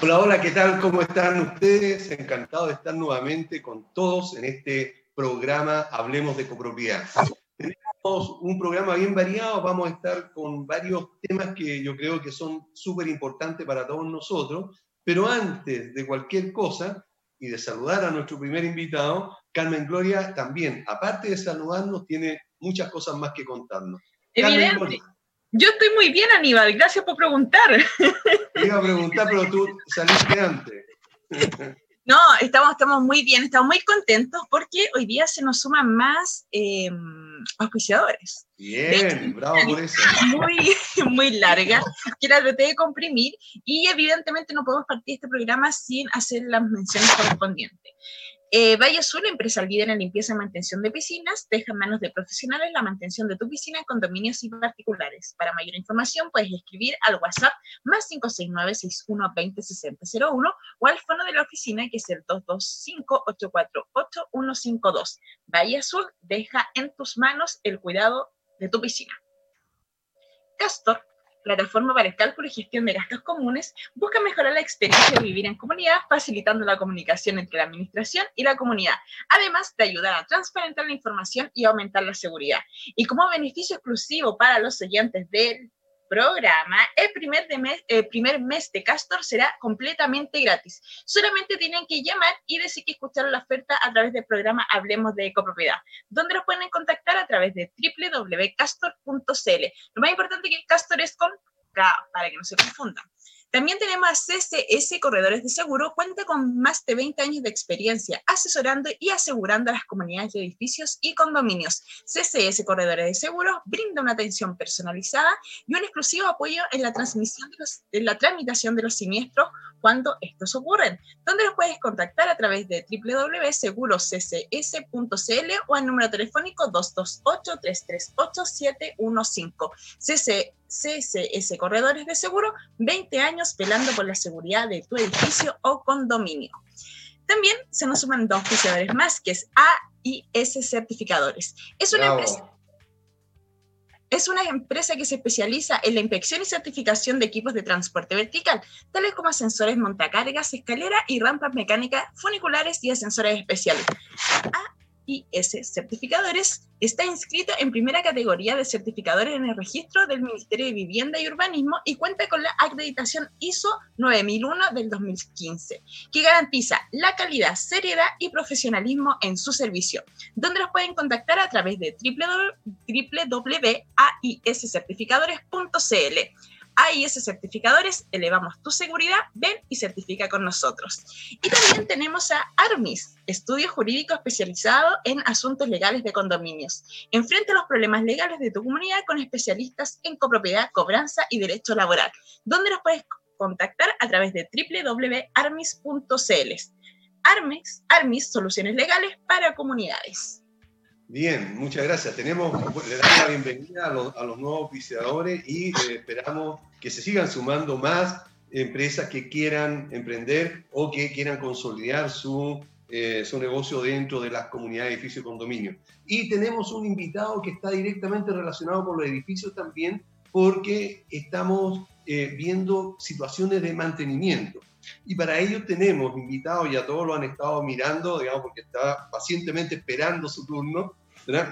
Hola, hola, ¿qué tal? ¿Cómo están ustedes? Encantado de estar nuevamente con todos en este programa Hablemos de Copropiedad. Tenemos un programa bien variado, vamos a estar con varios temas que yo creo que son súper importantes para todos nosotros, pero antes de cualquier cosa y de saludar a nuestro primer invitado, Carmen Gloria también, aparte de saludarnos, tiene muchas cosas más que contarnos. Evidente. Yo estoy muy bien, Aníbal, gracias por preguntar. Te iba a preguntar, pero tú saliste antes. No, estamos, estamos muy bien, estamos muy contentos porque hoy día se nos suman más eh, auspiciadores. Bien, bravo por eso. Muy, muy larga, que la traté de comprimir y evidentemente no podemos partir este programa sin hacer las menciones correspondientes. Eh, Valle Azul, empresa líder en limpieza y mantención de piscinas, deja en manos de profesionales la mantención de tu piscina en condominios y particulares. Para mayor información puedes escribir al WhatsApp más 569-6120-6001 o al fono de la oficina que es el 225-848-152. Valle Azul deja en tus manos el cuidado de tu piscina. Castor plataforma para el cálculo y gestión de gastos comunes, busca mejorar la experiencia de vivir en comunidad, facilitando la comunicación entre la administración y la comunidad, además de ayudar a transparentar la información y aumentar la seguridad. Y como beneficio exclusivo para los oyentes del programa, el primer, mes, el primer mes de Castor será completamente gratis. Solamente tienen que llamar y decir que escucharon la oferta a través del programa Hablemos de Copropiedad, donde los pueden contactar a través de www.castor.cl. Lo más importante que Castor es con K, para que no se confundan. También tenemos a CCS Corredores de Seguro, cuenta con más de 20 años de experiencia asesorando y asegurando a las comunidades de edificios y condominios. CCS Corredores de Seguro brinda una atención personalizada y un exclusivo apoyo en la, transmisión de los, la tramitación de los siniestros cuando estos ocurren, donde los puedes contactar a través de www.seguroccs.cl o al número telefónico 228-338-715. CCS Corredores de Seguro, 20 años velando por la seguridad de tu edificio o condominio. También se nos suman dos oficiadores más, que es AIS Certificadores. Es una empresa es una empresa que se especializa en la inspección y certificación de equipos de transporte vertical, tales como ascensores montacargas, escalera y rampas mecánicas, funiculares y ascensores especiales. AIS Certificadores está inscrito en primera categoría de certificadores en el registro del Ministerio de Vivienda y Urbanismo y cuenta con la acreditación ISO 9001 del 2015, que garantiza la calidad, seriedad y profesionalismo en su servicio, donde los pueden contactar a través de www.aiscertificadores.cl. AIS Certificadores, elevamos tu seguridad, ven y certifica con nosotros. Y también tenemos a ARMIS, estudio jurídico especializado en asuntos legales de condominios. Enfrenta los problemas legales de tu comunidad con especialistas en copropiedad, cobranza y derecho laboral, donde los puedes contactar a través de www.armis.cl. ARMIS, ARMIS, soluciones legales para comunidades. Bien, muchas gracias. Tenemos, le damos la bienvenida a los, nuevos oficiadores y eh, esperamos que se sigan sumando más empresas que quieran emprender o que quieran consolidar su, eh, su negocio dentro de las comunidades, edificios y condominios. Y tenemos un invitado que está directamente relacionado con los edificios también, porque estamos eh, viendo situaciones de mantenimiento. Y para ello tenemos invitados, y a todos lo han estado mirando, digamos, porque está pacientemente esperando su turno,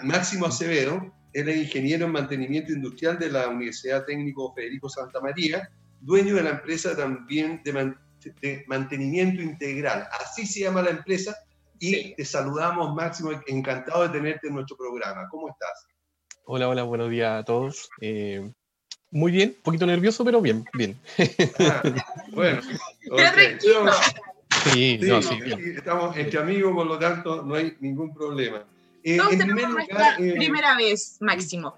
Máximo Acevedo, él es ingeniero en mantenimiento industrial de la Universidad Técnico Federico Santa María, dueño de la empresa también de, mantenimiento integral. Así se llama la empresa. Y te saludamos, Máximo, encantado de tenerte en nuestro programa. ¿Cómo estás? Hola, hola, buenos días a todos. Eh, muy bien, un poquito nervioso, pero bien, bien. Ah, bueno, Sí, sí, no, sí, estamos entre amigos, por lo tanto no hay ningún problema. Eh, en primer lugar, eh, primera vez, máximo.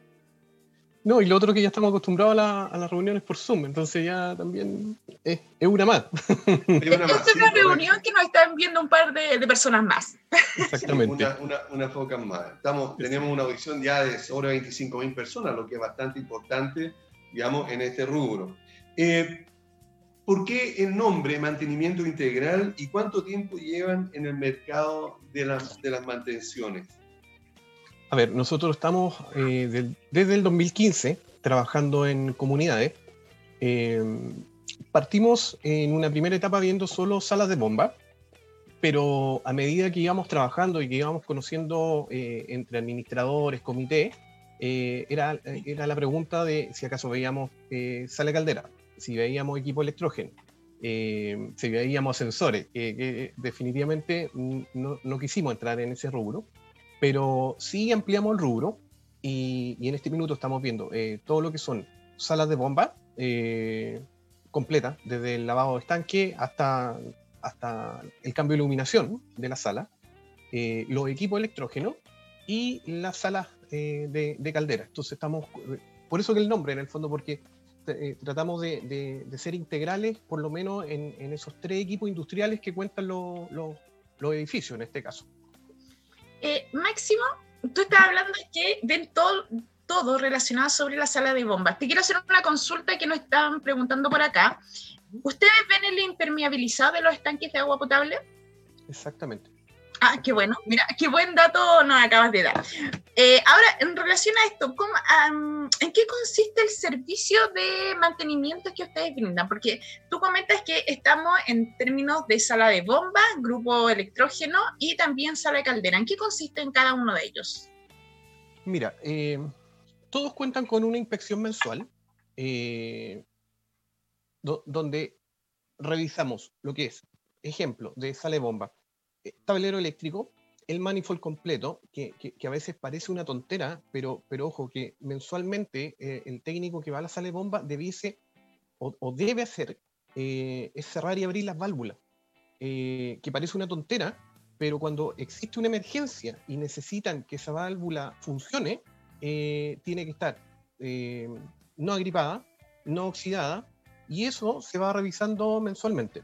No, y lo otro que ya estamos acostumbrados a, las reuniones por Zoom, entonces ya también es, una más. Es una, reunión que nos están viendo un par de, personas más. Exactamente. una, una, foca más. Estamos, tenemos una audición ya de sobre 25 mil personas, lo que es bastante importante, digamos, en este rubro. Eh, ¿Por qué el nombre mantenimiento integral y cuánto tiempo llevan en el mercado de las, de las mantenciones? A ver, nosotros estamos eh, desde el 2015 trabajando en comunidades. Eh, partimos en una primera etapa viendo solo salas de bomba, pero a medida que íbamos trabajando y que íbamos conociendo eh, entre administradores, comité, eh, era, era la pregunta de si acaso veíamos eh, sala caldera, si veíamos equipo electrógeno, si veíamos sensores, que, definitivamente no, no, quisimos entrar en ese rubro, pero sí ampliamos el rubro y, y en este minuto estamos viendo todo lo que son salas de bomba completa, desde el lavado de estanque hasta, hasta el cambio de iluminación de la sala, eh, los equipos electrógenos y las salas eh, de, caldera. Entonces estamos, por eso que el nombre en el fondo, porque eh, tratamos de, ser integrales, por lo menos en, esos tres equipos industriales que cuentan los edificios en este caso. Máximo, tú estás hablando de que ven todo, todo relacionado sobre la sala de bombas. Te quiero hacer una consulta que nos están preguntando por acá. ¿Ustedes ven el impermeabilizado de los estanques de agua potable? Exactamente. Ah, qué bueno. Mira, qué buen dato nos acabas de dar. Eh, ahora, en relación a esto, ¿en qué consiste el servicio de mantenimiento que ustedes brindan? Porque tú comentas que estamos en términos de sala de bomba, grupo electrógeno y también sala de caldera. ¿En qué consiste en cada uno de ellos? Mira, eh, todos cuentan con una inspección mensual eh, donde revisamos lo que es, ejemplo, de sale bomba, eh, tablero eléctrico, el manifold completo, que, a veces parece una tontera, pero, pero ojo, que mensualmente eh, el técnico que va a la sale bomba debiese o, debe hacer es cerrar y abrir las válvulas, que parece una tontera, pero cuando existe una emergencia y necesitan que esa válvula funcione, eh, tiene que estar eh, no agripada, no oxidada, y eso se va revisando mensualmente.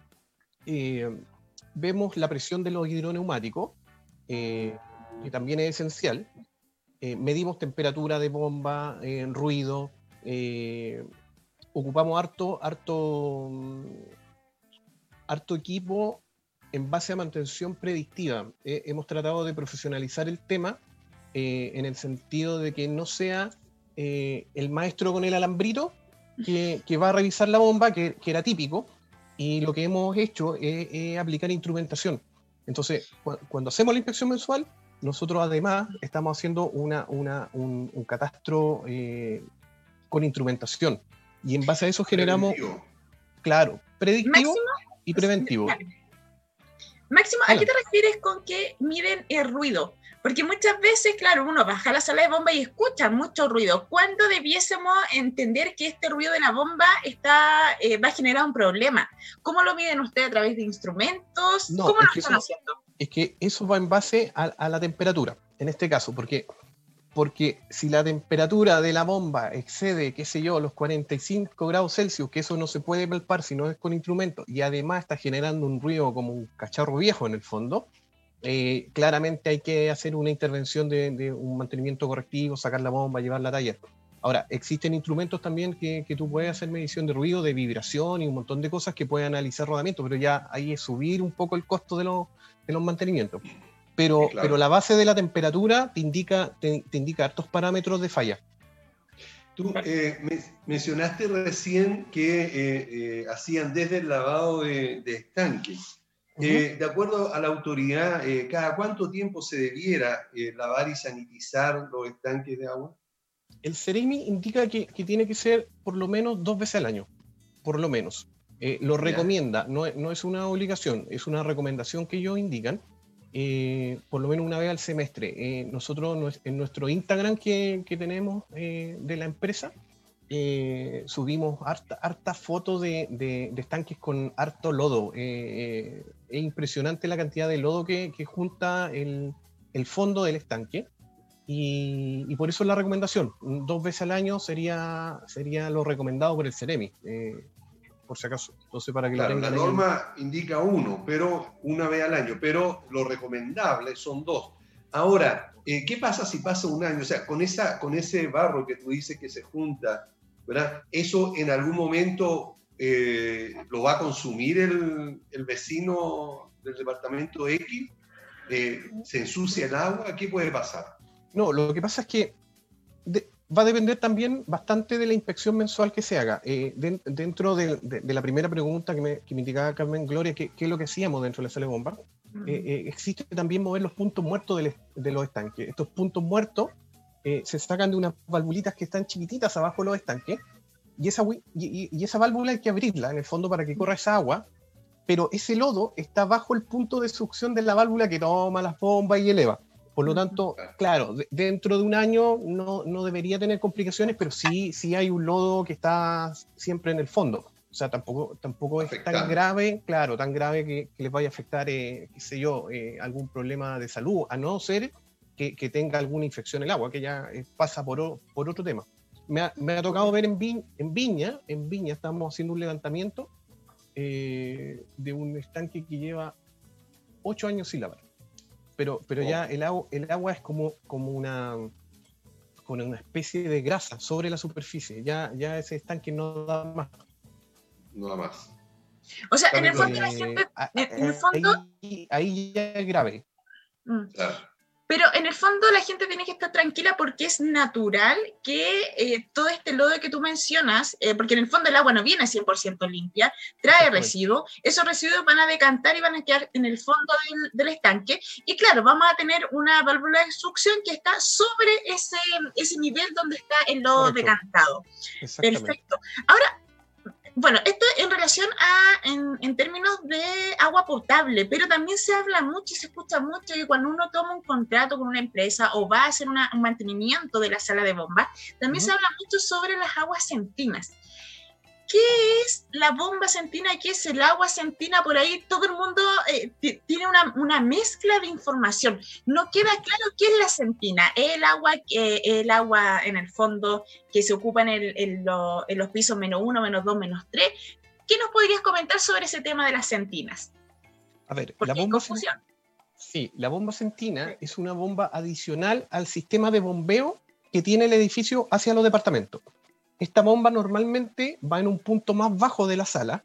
Eh, vemos la presión de los hidroneumáticos, que también es esencial. medimos temperatura de bomba, ruido, ocupamos harto, harto, harto equipo en base a mantención predictiva. hemos tratado de profesionalizar el tema eh, en el sentido de que no sea eh, el maestro con el alambrito que, va a revisar la bomba, que, era típico, y lo que hemos hecho es, aplicar instrumentación. Entonces, cuando hacemos la inspección mensual, nosotros además estamos haciendo una, un, catastro eh, con instrumentación. Y en base a eso generamos, claro, predictivo y preventivo. Máximo, ¿a qué te refieres con que miden el ruido? Porque muchas veces, claro, uno baja a la sala de bomba y escucha mucho ruido. ¿Cuándo debiésemos entender que este ruido de la bomba está, eh, va a generar un problema? ¿Cómo lo miden ustedes a través de instrumentos? ¿Cómo lo están haciendo? Es que eso va en base a, la temperatura, en este caso, porque, porque si la temperatura de la bomba excede, qué sé yo, los 45 grados Celsius, que eso no se puede palpar si no es con instrumentos, y además está generando un ruido como un cacharro viejo en el fondo, eh, claramente hay que hacer una intervención de, un mantenimiento correctivo, sacar la bomba, llevar la talla. Ahora, existen instrumentos también que, tú puedes hacer medición de ruido, de vibración y un montón de cosas que pueden analizar rodamiento, pero ya ahí es subir un poco el costo de, los mantenimientos. Pero, pero la base de la temperatura te indica, te, indica hartos parámetros de falla. Tú eh, mencionaste recién que eh, hacían desde el lavado de, de estanques. Eh, de acuerdo a la autoridad, eh, ¿cada cuánto tiempo se debiera eh, lavar y sanitizar los estanques de agua? El CEREMI indica que, tiene que ser por lo menos dos veces al año, por lo menos. lo recomienda, no, es una obligación, es una recomendación que ellos indican, por lo menos una vez al semestre. nosotros en nuestro Instagram que, que tenemos de la empresa, eh, subimos harta, harta fotos de, estanques con harto lodo. Eh, eh, es impresionante la cantidad de lodo que, junta el, fondo del estanque. Y, por eso es la recomendación. Dos veces al año sería, sería lo recomendado por el Ceremi, por si acaso. Entonces, para que la norma indica uno, pero una vez al año, pero lo recomendable son dos. Ahora, ¿qué pasa si pasa un año? O sea, con, esa, con ese barro que tú dices que se junta eso en algún momento eh, lo va a consumir el, vecino del departamento X, eh, se ensucia el agua, ¿qué puede pasar? No, lo que pasa es que va a depender también bastante de la inspección mensual que se haga. Eh, dentro de, la primera pregunta que me, que me indicaba Carmen Gloria, ¿qué, es lo que hacíamos dentro de la sala de bomba? Eh, eh, existe también mover los puntos muertos de, los estanques. Estos puntos muertos se sacan de unas valvulitas que están chiquititas abajo de los estanques y esa, y, esa válvula hay que abrirla en el fondo para que corra esa agua, pero ese lodo está bajo el punto de succión de la válvula que toma las bombas y eleva. Por lo tanto, claro, dentro de un año no, no, debería tener complicaciones, pero sí, sí hay un lodo que está siempre en el fondo. O sea, tampoco, tampoco es tan grave, claro, tan grave que, les vaya a afectar, eh, qué sé yo, eh, algún problema de salud, a no ser que, que tenga alguna infección en el agua, que ya eh, pasa por, por, otro tema. Me ha, me ha tocado ver en, en Viña, en Viña estamos haciendo un levantamiento de un estanque que lleva ocho años sin lavar pero, pero ya oh. el agua, el agua es como, como una con una especie de grasa sobre la superficie. Ya, ya ese estanque no da más. No da más. O sea, en el fondo la gente. En el fondo. Ahí, ahí ya es grave. Mm. Claro. Pero en el fondo la gente tiene que estar tranquila porque es natural que eh, todo este lodo que tú mencionas, eh, porque en el fondo el agua no viene 100% limpia, trae residuos, esos residuos van a decantar y van a quedar en el fondo del, estanque y claro, vamos a tener una válvula de succión que está sobre ese, ese nivel donde está el lodo decantado. Perfecto. Ahora, bueno, esto en relación a, en, términos de agua potable, pero también se habla mucho y se escucha mucho que cuando uno toma un contrato con una empresa o va a hacer un mantenimiento de la sala de bombas, también se habla mucho sobre las aguas centinas. ¿Qué es la bomba centina? ¿Qué es el agua centina? Por ahí todo el mundo eh, tiene una, una, mezcla de información. No queda claro qué es la centina. El agua, eh, el agua en el fondo que se ocupa en, el, en, los pisos menos uno, menos dos, menos tres. ¿Qué nos podrías comentar sobre ese tema de las centinas? A ver, la bomba. Sí, la bomba centina es una bomba adicional al sistema de bombeo que tiene el edificio hacia los departamentos. Esta bomba normalmente va en un punto más bajo de la sala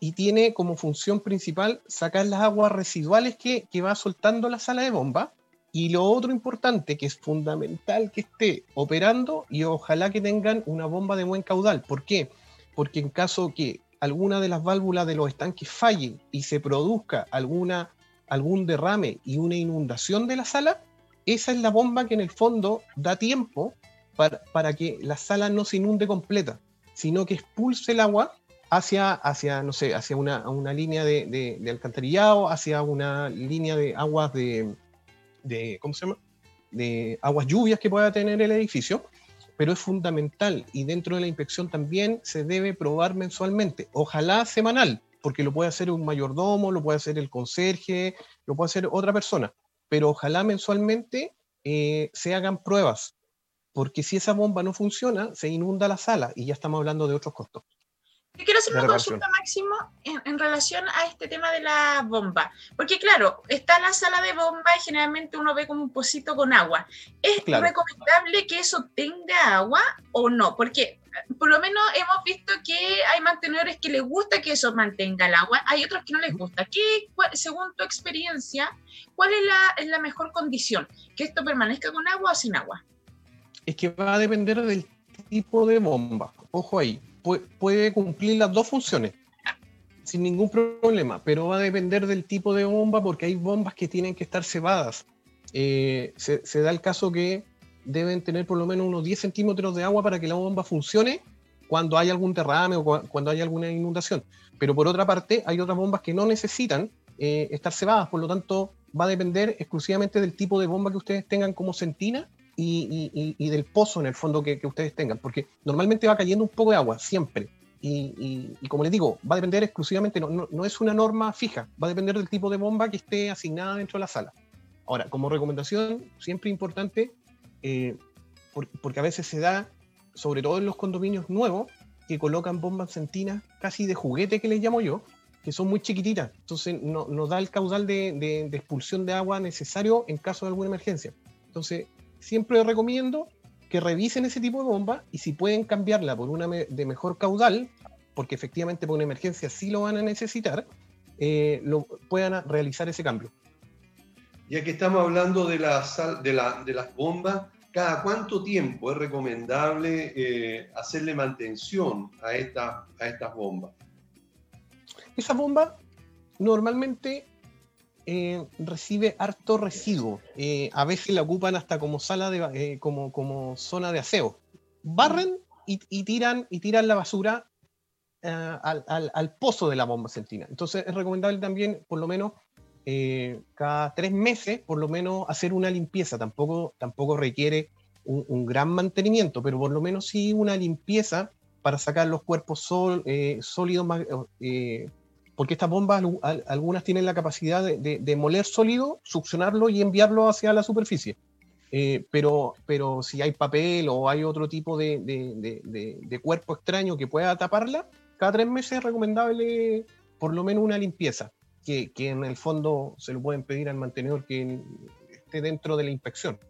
y tiene como función principal sacar las aguas residuales que, va soltando la sala de bomba. Y lo otro importante, que es fundamental que esté operando y ojalá que tengan una bomba de buen caudal. ¿Por qué? Porque en caso que alguna de las válvulas de los estanques falle y se produzca alguna, algún derrame y una inundación de la sala, esa es la bomba que en el fondo da tiempo para, que la sala no se inunde completa, sino que expulse el agua hacia, hacia no sé, hacia una, una línea de, alcantarillado, hacia una línea de aguas de, de, ¿cómo se llama? De aguas lluvias que pueda tener el edificio, pero es fundamental y dentro de la inspección también se debe probar mensualmente, ojalá semanal, porque lo puede hacer un mayordomo, lo puede hacer el conserje, lo puede hacer otra persona, pero ojalá mensualmente eh, se hagan pruebas porque si esa bomba no funciona, se inunda la sala y ya estamos hablando de otros costos. quiero hacer una consulta, Máximo, en, relación a este tema de la bomba. Porque, claro, está la sala de bomba y generalmente uno ve como un pocito con agua. ¿Es recomendable que eso tenga agua o no? Porque por lo menos hemos visto que hay mantenedores que les gusta que eso mantenga el agua, hay otros que no les gusta. ¿Qué, según tu experiencia, cuál es la, es la mejor condición? ¿Que esto permanezca con agua o sin agua? Es que va a depender del tipo de bomba. Ojo ahí, puede cumplir las dos funciones sin ningún problema, pero va a depender del tipo de bomba porque hay bombas que tienen que estar cebadas. Eh, se, da el caso que deben tener por lo menos unos 10 centímetros de agua para que la bomba funcione cuando hay algún derrame o cuando hay alguna inundación. Pero por otra parte, hay otras bombas que no necesitan eh, estar cebadas, por lo tanto va a depender exclusivamente del tipo de bomba que ustedes tengan como centina y, del pozo en el fondo que, ustedes tengan, porque normalmente va cayendo un poco de agua, siempre. Y, como les digo, va a depender exclusivamente, no, no, es una norma fija, va a depender del tipo de bomba que esté asignada dentro de la sala. Ahora, como recomendación, siempre importante, eh, porque a veces se da, sobre todo en los condominios nuevos, que colocan bombas centinas casi de juguete que les llamo yo, que son muy chiquititas. Entonces no, nos da el caudal de, de, de, expulsión de agua necesario en caso de alguna emergencia. Entonces siempre recomiendo que revisen ese tipo de bomba y si pueden cambiarla por una de mejor caudal, porque efectivamente por una emergencia sí lo van a necesitar, eh, lo, puedan realizar ese cambio. Ya que estamos hablando de, la, de, la, de las bombas, ¿cada cuánto tiempo es recomendable eh, hacerle mantención a, esta, a estas bombas? Esa bomba normalmente eh, recibe harto residuo. Eh, a veces la ocupan hasta como sala de como, como zona de aseo. Barren y, tiran, y tiran la basura al, al, pozo de la bomba sentina. Entonces es recomendable también, por lo menos, eh, cada tres meses, por lo menos, hacer una limpieza. Tampoco, tampoco requiere un, gran mantenimiento, pero por lo menos sí una limpieza para sacar los cuerpos eh, sólidos, eh, porque estas bombas, algunas tienen la capacidad de, moler sólido, succionarlo y enviarlo hacia la superficie. pero, pero si hay papel o hay otro tipo de, de, cuerpo extraño que pueda taparla, cada tres meses es recomendable por lo menos una limpieza que, en el fondo se lo pueden pedir al mantenedor que esté dentro de la inspección.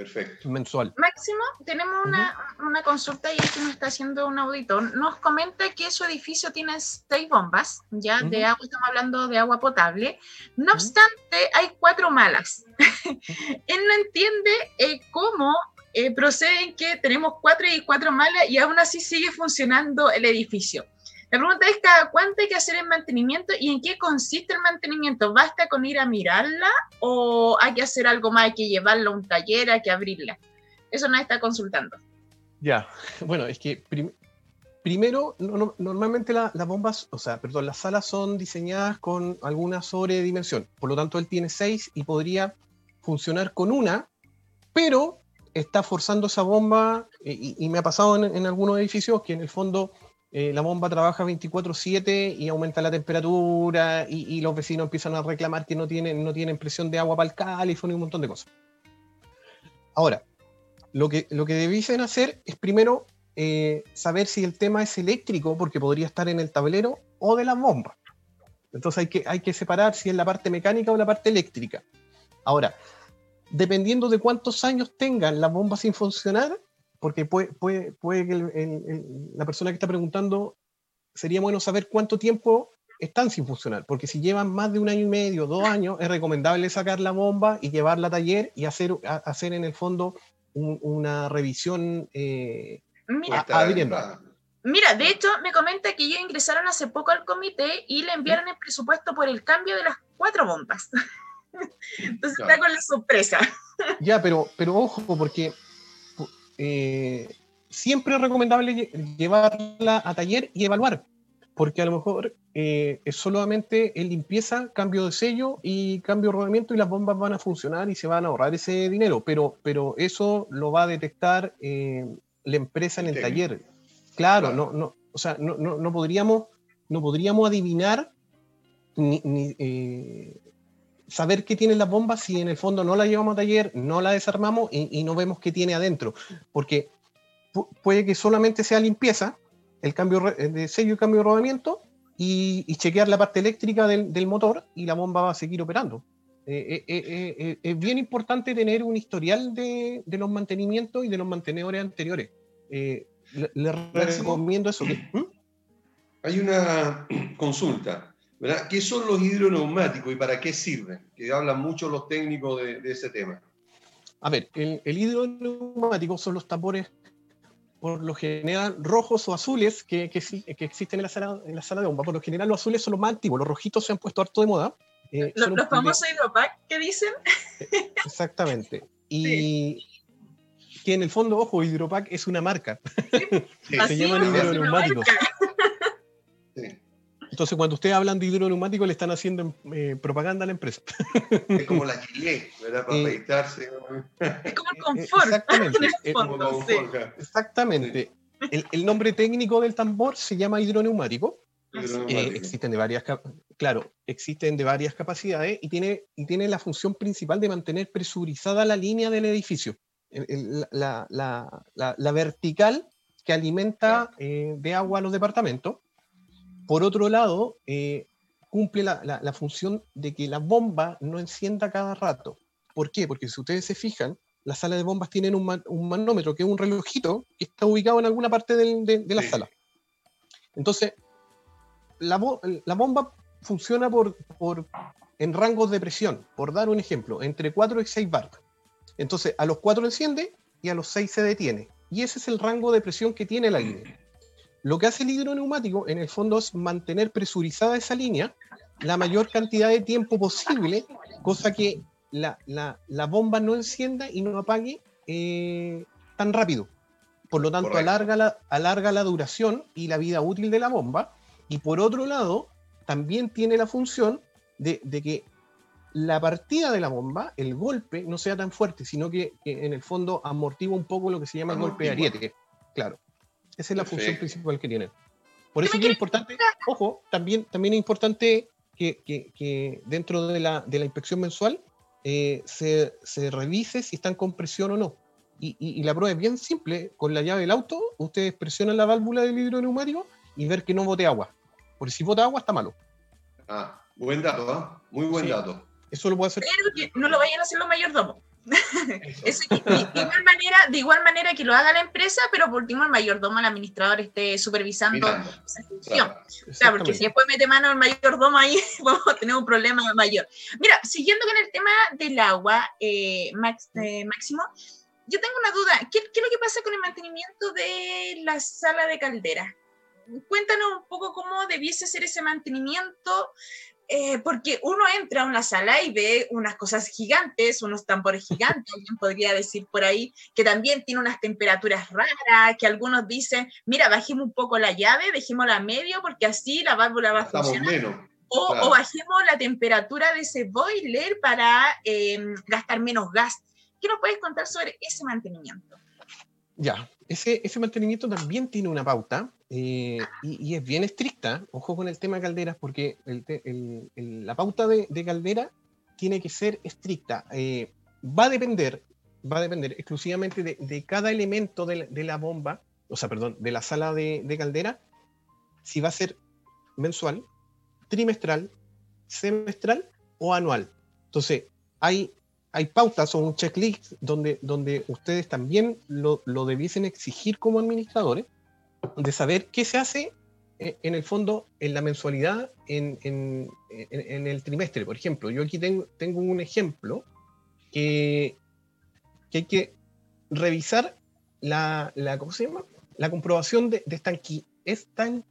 Perfecto. Mensual. Máximo, tenemos una, una, consulta y esto nos está haciendo un auditor. Nos comenta que su edificio tiene seis bombas, ya de agua, estamos hablando de agua potable. No obstante, hay cuatro malas. Él no entiende eh, cómo eh, proceden que tenemos cuatro y cuatro malas y aún así sigue funcionando el edificio. La pregunta es cuánto hay que hacer el mantenimiento y en qué consiste el mantenimiento. ¿Basta con ir a mirarla o hay que hacer algo más? Hay que llevarla a un taller, hay que abrirla. Eso no está consultando. Ya, bueno, es que primero, normalmente las bombas, o sea, perdón, las salas son diseñadas con alguna sobredimensión. Por lo tanto, él tiene seis y podría funcionar con una, pero está forzando esa bomba, eh, y, me ha pasado en algunos edificios que en el fondo eh, la bomba trabaja 24/7 y aumenta la temperatura y, los vecinos empiezan a reclamar que no tienen, no tienen presión de agua para el califón y un montón de cosas. Ahora, lo que, lo que debiesen hacer es primero eh, saber si el tema es eléctrico, porque podría estar en el tablero, o de la bomba. Entonces hay que, hay que separar si es la parte mecánica o la parte eléctrica. Ahora, dependiendo de cuántos años tengan las bombas sin funcionar, porque puede, puede, puede que la persona que está preguntando sería bueno saber cuánto tiempo están sin funcionar, porque si llevan más de un año y medio, dos años, es recomendable sacar la bomba y llevarla a taller y hacer, hacer en el fondo una revisión eh, Mira, Mira, de hecho, me comenta que ellos ingresaron hace poco al comité y le enviaron el presupuesto por el cambio de las cuatro bombas. Entonces está con la sorpresa. Ya, pero, pero ojo, porque eh, siempre es recomendable llevarla a taller y evaluar, porque a lo mejor eh, es solamente en limpieza, cambio de sello y cambio de rodamiento y las bombas van a funcionar y se van a ahorrar ese dinero, pero, pero eso lo va a detectar eh, la empresa en el taller. Claro, No, no, o sea, no, no, podríamos, no podríamos adivinar ni, saber qué tienen las bombas si en el fondo no la llevamos a taller, no la desarmamos y, no vemos qué tiene adentro. Porque puede que solamente sea limpieza, el cambio de sello y cambio de rodamiento y, chequear la parte eléctrica del, motor y la bomba va a seguir operando. Eh, eh, eh, es bien importante tener un historial de, los mantenimientos y de los mantenedores anteriores. le, recomiendo eso. ¿Mm? Hay una consulta. ¿Qué son los hidroneumáticos y para qué sirven? Que hablan mucho los técnicos de, ese tema. A ver, el, hidroneumático son los tambores por lo general rojos o azules que, que, existen en la, sala, en la sala de bomba. Por lo general los azules son los más antiguos, los rojitos se han puesto harto de moda. Eh, los, famosos hidropack que dicen. Eh, exactamente. Y que en el fondo, ojo, hidropack es una marca. se llaman hidroneumáticos. Entonces, cuando ustedes hablan de hidroneumático, le están haciendo eh, propaganda a la empresa. Es como la Chile, ¿verdad? Para eh, Es como el confort. Exactamente. exactamente. El, nombre técnico del tambor se llama hidroneumático. Eh, existen de varias, claro, existen de varias capacidades y tiene, y tiene la función principal de mantener presurizada la línea del edificio. La, la, la, vertical que alimenta de agua a los departamentos por otro lado, eh, cumple la, función de que la bomba no encienda cada rato. ¿Por qué? Porque si ustedes se fijan, las salas de bombas tienen un, manómetro, que es un relojito, que está ubicado en alguna parte de, la sala. Entonces, la, bomba funciona por, en rangos de presión, por dar un ejemplo, entre 4 y 6 bar. Entonces, a los 4 enciende y a los 6 se detiene. Y ese es el rango de presión que tiene la línea. Lo que hace el hidroneumático, en el fondo, es mantener presurizada esa línea la mayor cantidad de tiempo posible, cosa que la, bomba no encienda y no apague eh, tan rápido. Por lo tanto, alarga la, alarga la duración y la vida útil de la bomba. Y por otro lado, también tiene la función de, que la partida de la bomba, el golpe, no sea tan fuerte, sino que, en el fondo amortigua un poco lo que se llama el golpe de ariete. Claro. Esa es la función principal que tiene. Por eso es importante, ojo, también, también es importante que, dentro de la, inspección mensual eh, se, revise si están con presión o no. Y, la prueba es bien simple, con la llave del auto, ustedes presionan la válvula del hidroneumático y ver que no bote agua. Porque si bota agua está malo. Ah, buen dato, ¿ah? Muy buen dato. Eso lo puede hacer. Pero que no lo vayan a hacer los mayordomos. Eso, de, igual manera, de igual manera que lo haga la empresa, pero por último el mayordomo, el administrador esté supervisando esa función. Claro, porque si después mete mano el mayordomo ahí, vamos a tener un problema mayor. Mira, siguiendo con el tema del agua, eh, eh, Máximo, yo tengo una duda. ¿Qué, ¿Qué, es lo que pasa con el mantenimiento de la sala de caldera? Cuéntanos un poco cómo debiese ser ese mantenimiento eh, porque uno entra a una sala y ve unas cosas gigantes, unos tambores gigantes, alguien podría decir por ahí, que también tiene unas temperaturas raras, que algunos dicen, mira, bajemos un poco la llave, dejémosla a medio, porque así la válvula va a funcionar. o, bajemos la temperatura de ese boiler para em, gastar menos gas. ¿Qué nos puedes contar sobre ese mantenimiento? Ya, ese, ese mantenimiento también tiene una pauta eh, y, es bien estricta, ojo con el tema de calderas, porque la pauta de, caldera tiene que ser estricta. Eh, va a depender, va a depender exclusivamente de, cada elemento de la, bomba, o sea, perdón, de la sala de, caldera, si va a ser mensual, trimestral, semestral o anual. Entonces, hay, hay pautas o un checklist donde, donde ustedes también lo, lo debiesen exigir como administradores de saber qué se hace eh, en el fondo en la mensualidad en, el trimestre. Por ejemplo, yo aquí tengo, tengo un ejemplo que, hay que revisar la, la, ¿cómo se llama? la comprobación de, de estanquidad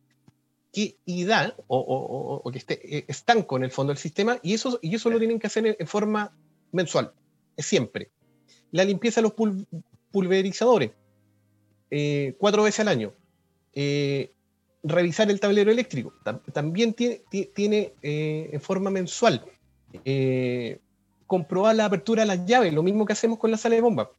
o, o, que esté eh, estanco en el fondo del sistema y eso, y eso lo tienen que hacer en, forma mensual, siempre. La limpieza de los pulverizadores, eh, cuatro veces al año. Eh, revisar el tablero eléctrico. también tiene, eh, en forma mensual. Eh, comprobar la apertura de las llaves, lo mismo que hacemos con la sala de bomba.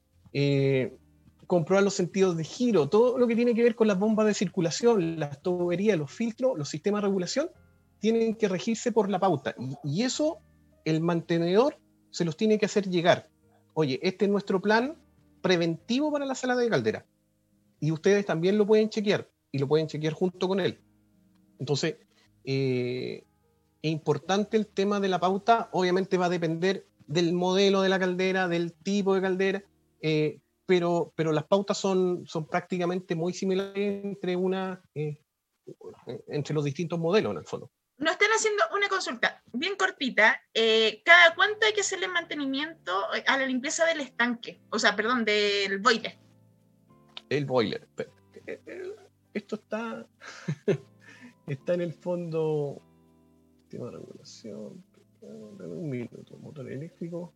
comprobar los sentidos de giro, todo lo que tiene que ver con las bombas de circulación, las tuberías, los filtros, los sistemas de regulación, tienen que regirse por la pauta. y eso el mantenedor se los tiene que hacer llegar. Oye, este es nuestro plan preventivo para la sala de caldera. Y ustedes también lo pueden chequear y lo pueden chequear junto con él. Entonces, eh, es importante el tema de la pauta, obviamente va a depender del modelo de la caldera, del tipo de caldera, eh, pero, pero las pautas son, son prácticamente muy similares entre, una, eh, entre los distintos modelos en el fondo. Nos están haciendo una consulta bien cortita. ¿Cada cuánto hay que hacerle mantenimiento a la limpieza del estanque? O sea, perdón, del boiler. El boiler esto está, está en el fondo, sistema de regulación, un minuto, motor eléctrico,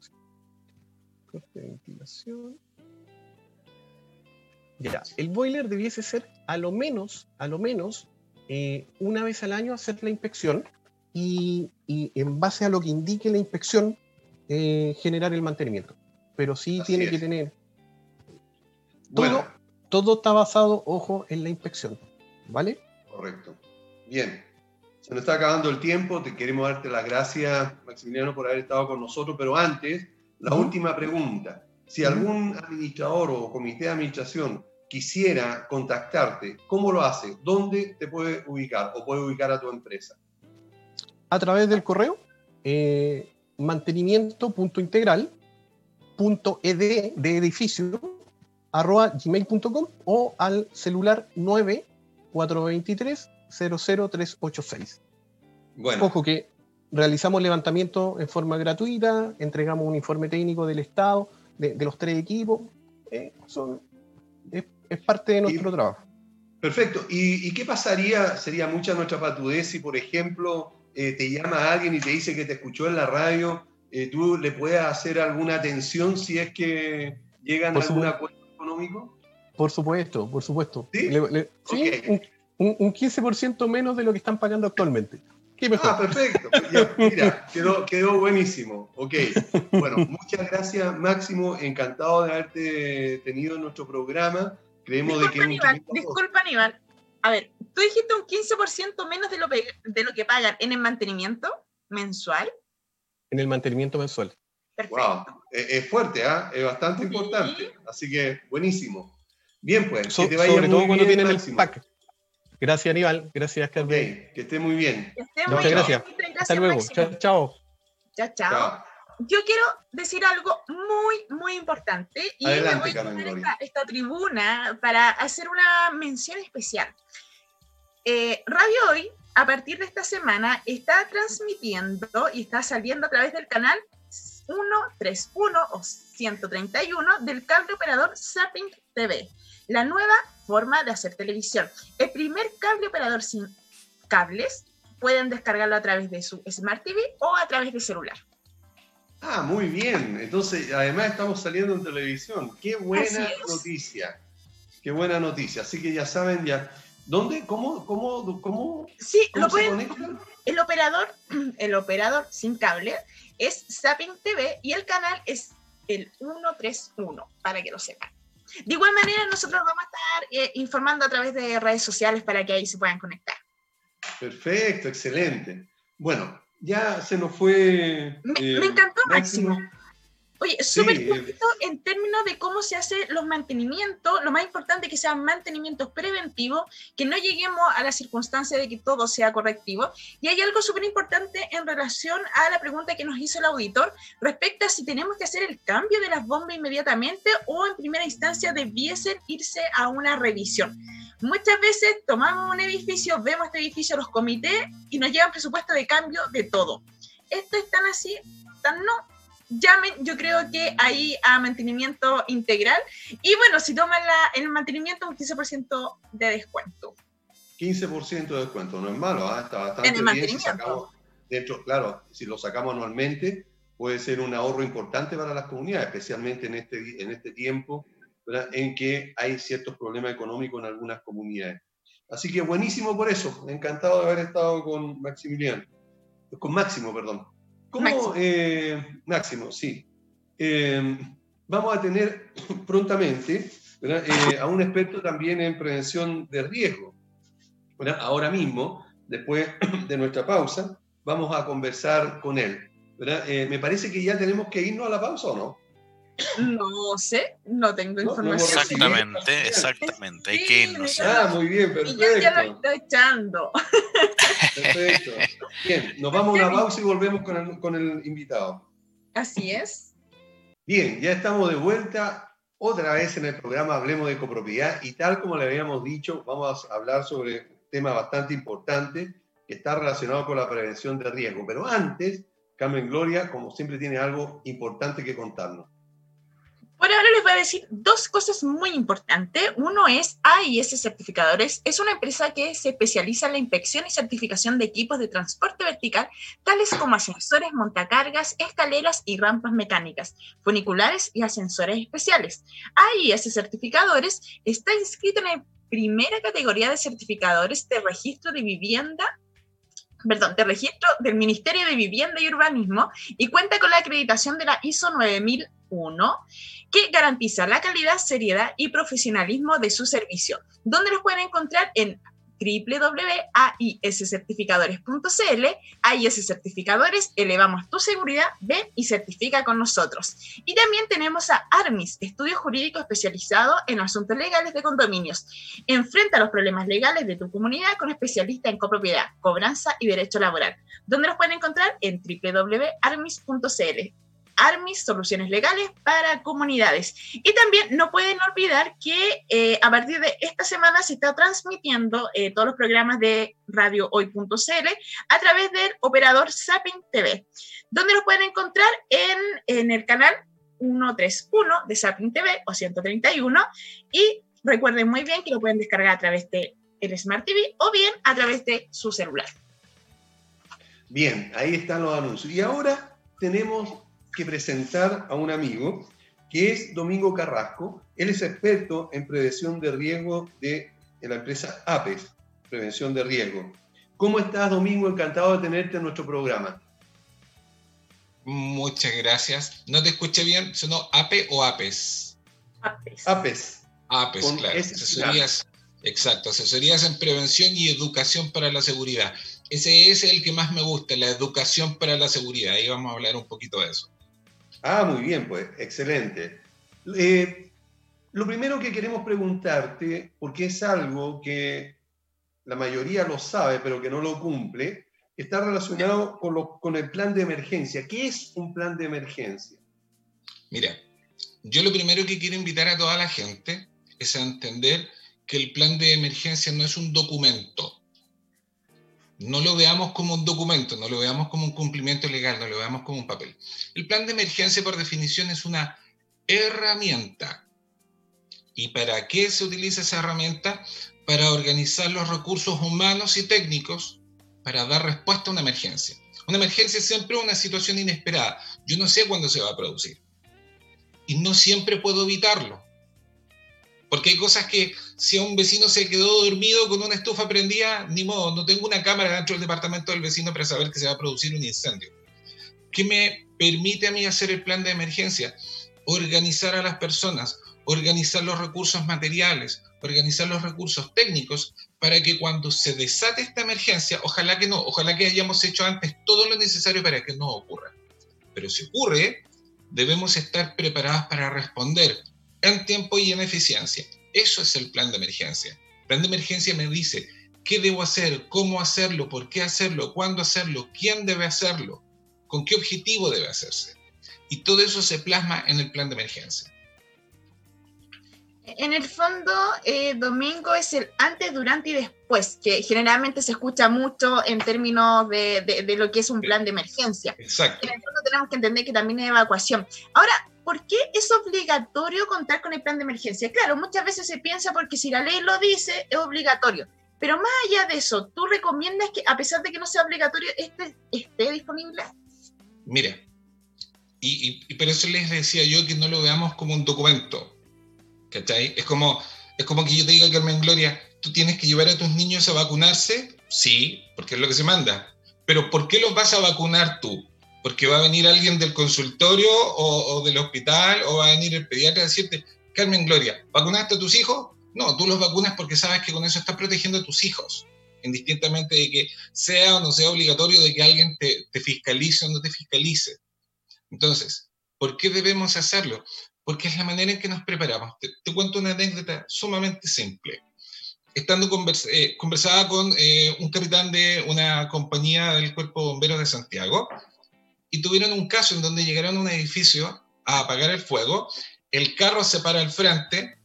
corte de ventilación. Ya, el boiler debiese ser a lo menos, a lo menos, eh, una vez al año hacer la inspección y, en base a lo que indique la inspección eh, generar el mantenimiento. Pero sí tiene que tener todo, todo está basado, ojo, en la inspección, ¿vale? Correcto. Bien. Se nos está acabando el tiempo, te queremos darte las gracias, Maximiliano, por haber estado con nosotros, pero antes, la última pregunta. Si algún administrador o comité de administración quisiera contactarte, ¿cómo lo hace? ¿Dónde te puede ubicar o puede ubicar a tu empresa? A través del correo eh, mantenimiento.integral.ed de edificio arroba gmail.com o al celular 9423 00386. Bueno. Ojo que realizamos levantamiento en forma gratuita, entregamos un informe técnico del Estado, de, los tres equipos. eh, son, es, parte de nuestro trabajo. Perfecto. ¿Y, qué pasaría? Sería mucha nuestra patudez si, por ejemplo, eh, te llama alguien y te dice que te escuchó en la radio, eh, tú le puedes hacer alguna atención si es que llegan a algún acuerdo económico? Por supuesto, por supuesto. Sí, un, un, 15% menos de lo que están pagando actualmente. Ah, perfecto. mira, quedó, quedó buenísimo. Ok. Bueno, muchas gracias, Máximo. Encantado de haberte tenido en nuestro programa. Creemos disculpa, de que. Aníbal, disculpa, Aníbal. A ver, tú dijiste un 15% menos de lo, de lo que pagan en el mantenimiento mensual. En el mantenimiento mensual. Perfecto. Wow. Es, fuerte, ¿ah? Es bastante importante. Así que, buenísimo. Bien, pues. que te vaya sobre todo cuando tienen el pack. Gracias, Aníbal. Gracias, Carmen. que esté muy bien. Muchas gracias. Hasta luego. Chao, chao. Chao, chao. Yo quiero decir algo muy, muy importante y me voy a esta, tribuna para hacer una mención especial. Eh, Radio Hoy, a partir de esta semana, está transmitiendo y está saliendo a través del canal 131 o 131 del cable operador Zapping TV la nueva forma de hacer televisión. El primer cable operador sin cables pueden descargarlo a través de su Smart TV o a través de celular. Ah, muy bien. Entonces, además estamos saliendo en televisión. Qué buena noticia. Qué buena noticia. Así que ya saben, ya. ¿Dónde? ¿Cómo? ¿Cómo? ¿Cómo? Sí, lo pueden, El operador, el operador sin cable es Zapping TV y el canal es el 131, para que lo sepan. De igual manera, nosotros vamos a estar eh, informando a través de redes sociales para que ahí se puedan conectar. Perfecto, excelente. Bueno, ya se nos fue. Me, me eh, encantó, Máximo. Oye, súper sí, en términos de cómo se hace los mantenimientos, lo más importante es que sean mantenimientos preventivos, que no lleguemos a la circunstancia de que todo sea correctivo. Y hay algo súper importante en relación a la pregunta que nos hizo el auditor respecto a si tenemos que hacer el cambio de las bombas inmediatamente o en primera instancia debiesen irse a una revisión. Muchas veces tomamos un edificio, vemos este edificio, los comités y nos llevan presupuesto de cambio de todo. Esto es tan así, tan no, llamen, yo creo que ahí a mantenimiento integral. Y bueno, si toman la, el mantenimiento, un 15% de descuento. 15% de descuento, no es malo, ¿ah? está bastante en el bien. de hecho, claro, si lo sacamos anualmente, puede ser un ahorro importante para las comunidades, especialmente en este, en este tiempo en que hay ciertos problemas económicos en algunas comunidades. Así que buenísimo por eso, encantado de haber estado con Maximiliano, con Máximo, perdón. ¿Cómo, eh, Máximo? sí. Eh, vamos a tener prontamente eh, a un experto también en prevención de riesgo. Ahora mismo, después de nuestra pausa, vamos a conversar con él. me parece que ya tenemos que irnos a la pausa o no. No sé, no tengo información. exactamente, exactamente. Hay que irnos. Ah, muy bien, perfecto. Y yo ya lo estoy echando. Perfecto. Bien, nos vamos a una pausa y volvemos con el, con el invitado. Así es. Bien, ya estamos de vuelta otra vez en el programa Hablemos de Copropiedad y tal como le habíamos dicho, vamos a hablar sobre un tema bastante importante que está relacionado con la prevención de riesgo. Pero antes, Carmen Gloria, como siempre, tiene algo importante que contarnos. Por ahora les voy a decir dos cosas muy importantes. Uno es AIS Certificadores. Es una empresa que se especializa en la inspección y certificación de equipos de transporte vertical, tales como ascensores, montacargas, escaleras y rampas mecánicas, funiculares y ascensores especiales. AIS Certificadores está inscrito en la primera categoría de certificadores de registro de vivienda perdón, de registro del Ministerio de Vivienda y Urbanismo y cuenta con la acreditación de la ISO 9001 que garantiza la calidad, seriedad y profesionalismo de su servicio, donde los pueden encontrar en www.aiscertificadores.cl. AIS Certificadores, elevamos tu seguridad, ven y certifica con nosotros. Y también tenemos a ARMIS, estudio jurídico especializado en asuntos legales de condominios. Enfrenta los problemas legales de tu comunidad con especialista en copropiedad, cobranza y derecho laboral, donde los pueden encontrar en www.armis.cl. ARMIS, soluciones legales para comunidades. Y también no pueden olvidar que eh, a partir de esta semana se está transmitiendo eh, todos los programas de Radio Hoy.cl a través del operador Zapping TV, donde los pueden encontrar en, en el canal 131 de Sapin TV o 131 y recuerden muy bien que lo pueden descargar a través de el Smart TV o bien a través de su celular. Bien, ahí están los anuncios. Y ahora tenemos que presentar a un amigo que es Domingo Carrasco. Él es experto en prevención de riesgo de, la empresa APES, Prevención de Riesgo. ¿Cómo estás, Domingo? Encantado de tenerte en nuestro programa. Muchas gracias. No te escuché bien, ¿sonó APE o APES? APES. APES. APES, claro. Asesorías, exacto, asesorías en prevención y educación para la seguridad. Ese es el que más me gusta, la educación para la seguridad. Ahí vamos a hablar un poquito de eso. Ah, muy bien, pues, excelente. Eh, lo primero que queremos preguntarte, porque es algo que la mayoría lo sabe, pero que no lo cumple, está relacionado con, con el plan de emergencia. ¿Qué es un plan de emergencia? Mira, yo lo primero que quiero invitar a toda la gente es a entender que el plan de emergencia no es un documento. No lo veamos como un documento, no lo veamos como un cumplimiento legal, no lo veamos como un papel. El plan de emergencia, por definición, es una herramienta. ¿Y para qué se utiliza esa herramienta? Para organizar los recursos humanos y técnicos para dar respuesta a una emergencia. Una emergencia es siempre una situación inesperada. Yo no sé cuándo se va a producir. Y no siempre puedo evitarlo. Porque hay cosas que si un vecino se quedó dormido con una estufa prendida, ni modo, no tengo una cámara dentro del departamento del vecino para saber que se va a producir un incendio. ¿Qué me permite a mí hacer el plan de emergencia? Organizar a las personas, organizar los recursos materiales, organizar los recursos técnicos para que cuando se desate esta emergencia, ojalá que no, ojalá que hayamos hecho antes todo lo necesario para que no ocurra. Pero si ocurre, debemos estar preparados para responder en tiempo y en eficiencia. Eso es el plan de emergencia. El plan de emergencia me dice qué debo hacer, cómo hacerlo, por qué hacerlo, cuándo hacerlo, quién debe hacerlo, con qué objetivo debe hacerse. Y todo eso se plasma en el plan de emergencia. En el fondo, eh, domingo es el antes, durante y después, que generalmente se escucha mucho en términos de, de, lo que es un plan de emergencia. Exacto. En el fondo tenemos que entender que también es evacuación. Ahora, ¿por qué es obligatorio contar con el plan de emergencia? Claro, muchas veces se piensa porque si la ley lo dice, es obligatorio. Pero más allá de eso, ¿tú recomiendas que a pesar de que no sea obligatorio, este esté disponible? Mira, y, y, por eso les decía yo que no lo veamos como un documento. ¿Cachai? Es como, es como que yo te diga, Carmen Gloria, ¿tú tienes que llevar a tus niños a vacunarse? Sí, porque es lo que se manda. Pero ¿por qué los vas a vacunar tú? Porque va a venir alguien del consultorio o, del hospital o va a venir el pediatra a decirte, Carmen Gloria, ¿vacunaste a tus hijos? No, tú los vacunas porque sabes que con eso estás protegiendo a tus hijos, indistintamente de que sea o no sea obligatorio de que alguien te, fiscalice o no te fiscalice. Entonces, ¿por qué debemos hacerlo? Porque es la manera en que nos preparamos. Te, cuento una anécdota sumamente simple. Estando eh, conversada con eh, un capitán de una compañía del Cuerpo Bombero de Santiago, y tuvieron un caso en donde llegaron a un edificio a apagar el fuego, el carro se para al frente,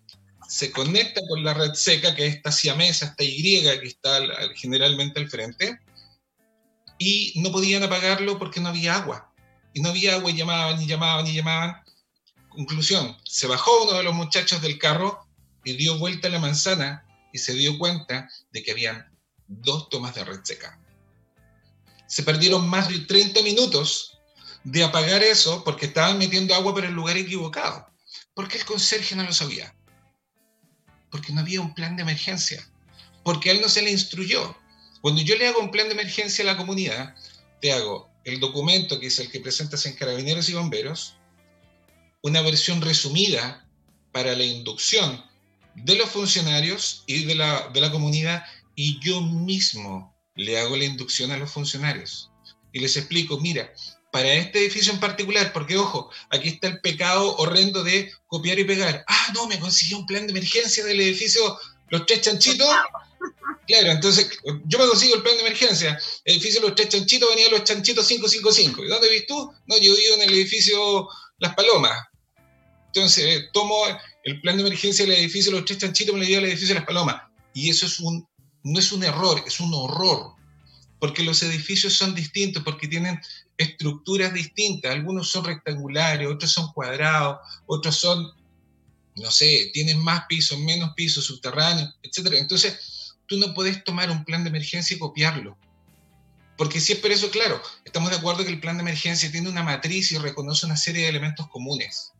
se conecta con la red seca, que es esta siamesa, esta Y que está generalmente al frente, y no podían apagarlo porque no había agua. Y no había agua y llamaban y llamaban y llamaban. Conclusión, se bajó uno de los muchachos del carro y dio vuelta a la manzana y se dio cuenta de que habían dos tomas de red seca. Se perdieron más de 30 minutos de apagar eso porque estaban metiendo agua por el lugar equivocado. ¿Por qué el conserje no lo sabía? Porque no había un plan de emergencia. Porque a él no se le instruyó. Cuando yo le hago un plan de emergencia a la comunidad, te hago el documento que es el que presentas en Carabineros y Bomberos, una versión resumida para la inducción de los funcionarios y de la, de la comunidad, y yo mismo le hago la inducción a los funcionarios. Y les explico, mira, para este edificio en particular, porque ojo, aquí está el pecado horrendo de copiar y pegar. Ah, no, me consiguió un plan de emergencia del edificio Los Tres Chanchitos. Claro, entonces yo me consigo el plan de emergencia. Edificio Los Tres Chanchitos, venía Los Chanchitos 555. ¿Y dónde viste tú? No, yo vivo en el edificio Las Palomas. Entonces tomo el plan de emergencia del edificio Los Tres Chanchitos, me lo llevo al edificio Las Palomas. Y eso es un, no es un error, es un horror porque los edificios son distintos, porque tienen estructuras distintas. Algunos son rectangulares, otros son cuadrados, otros son, no sé, tienen más pisos, menos pisos, subterráneos, etc. Entonces, tú no puedes tomar un plan de emergencia y copiarlo. Porque si es por eso, claro, estamos de acuerdo que el plan de emergencia tiene una matriz y reconoce una serie de elementos comunes.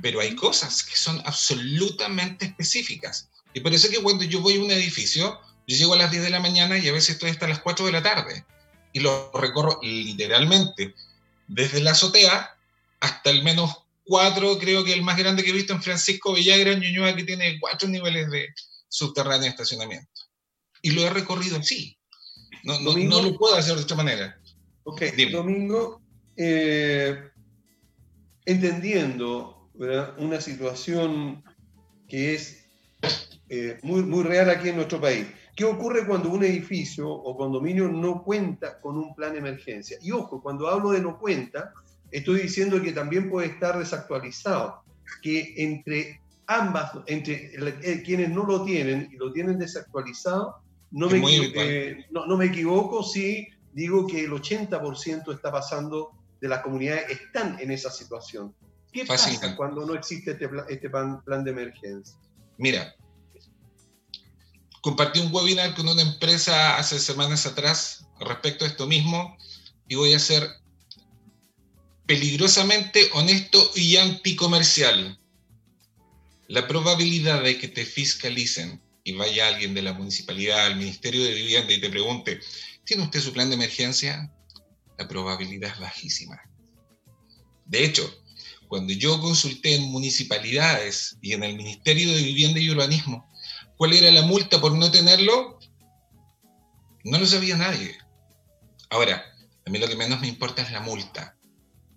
Pero hay cosas que son absolutamente específicas. Y por eso es que cuando yo voy a un edificio, yo llego a las 10 de la mañana y a veces estoy hasta las 4 de la tarde. Y lo recorro literalmente desde la azotea hasta el menos 4, creo que el más grande que he visto en Francisco Villagra, en Ñuñoa, que tiene 4 niveles de subterráneo de estacionamiento. Y lo he recorrido así. No, no, no lo puedo hacer de otra manera. Ok, Domingo, eh, entendiendo una situación que es eh, muy, muy real aquí en nuestro país. ¿Qué ocurre cuando un edificio o condominio no cuenta con un plan de emergencia? Y ojo, cuando hablo de no cuenta, estoy diciendo que también puede estar desactualizado, que entre ambas, entre quienes no lo tienen y lo tienen desactualizado, no me, eh, no, no me equivoco si digo que el 80% está pasando de las comunidades están en esa situación. ¿Qué pasa cuando no existe este, este plan, de emergencia? Mira, compartí un webinar con una empresa hace semanas atrás respecto a esto mismo y voy a ser peligrosamente honesto y anticomercial. La probabilidad de que te fiscalicen y vaya alguien de la municipalidad al Ministerio de Vivienda y te pregunte, ¿tiene usted su plan de emergencia? La probabilidad es bajísima. De hecho, cuando yo consulté en municipalidades y en el Ministerio de Vivienda y Urbanismo cuál era la multa por no tenerlo, no lo sabía nadie. Ahora, a mí lo que menos me importa es la multa,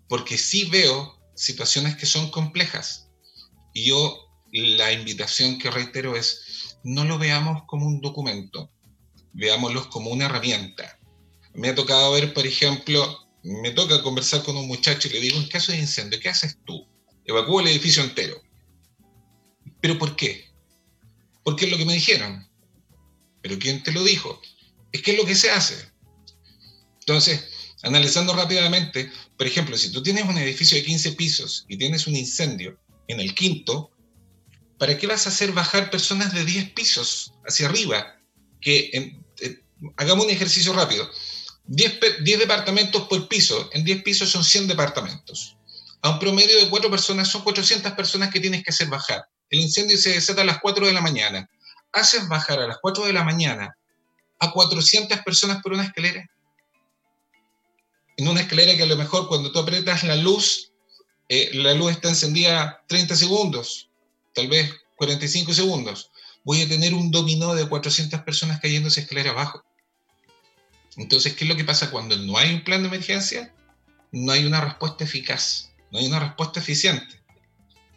porque sí veo situaciones que son complejas. Y yo la invitación que reitero es, no lo veamos como un documento, veámoslo como una herramienta. Me ha tocado ver, por ejemplo, me toca conversar con un muchacho y le digo, en caso de incendio, ¿qué haces tú? Evacúo el edificio entero. ¿Pero por qué? Porque es lo que me dijeron. ¿Pero quién te lo dijo? Es que es lo que se hace. Entonces, analizando rápidamente, por ejemplo, si tú tienes un edificio de 15 pisos y tienes un incendio en el quinto, ¿para qué vas a hacer bajar personas de 10 pisos hacia arriba? Que eh, hagamos un ejercicio rápido 10, departamentos por piso, en 10 pisos son 100 departamentos. A un promedio de 4 personas son 400 personas que tienes que hacer bajar. El incendio se desata a las 4 de la mañana. Haces bajar a las 4 de la mañana a 400 personas por una escalera. En una escalera que a lo mejor cuando tú aprietas la luz, eh, la luz está encendida 30 segundos, tal vez 45 segundos. Voy a tener un dominó de 400 personas cayendo esa escalera abajo. Entonces, ¿qué es lo que pasa cuando no hay un plan de emergencia? No hay una respuesta eficaz, no hay una respuesta eficiente.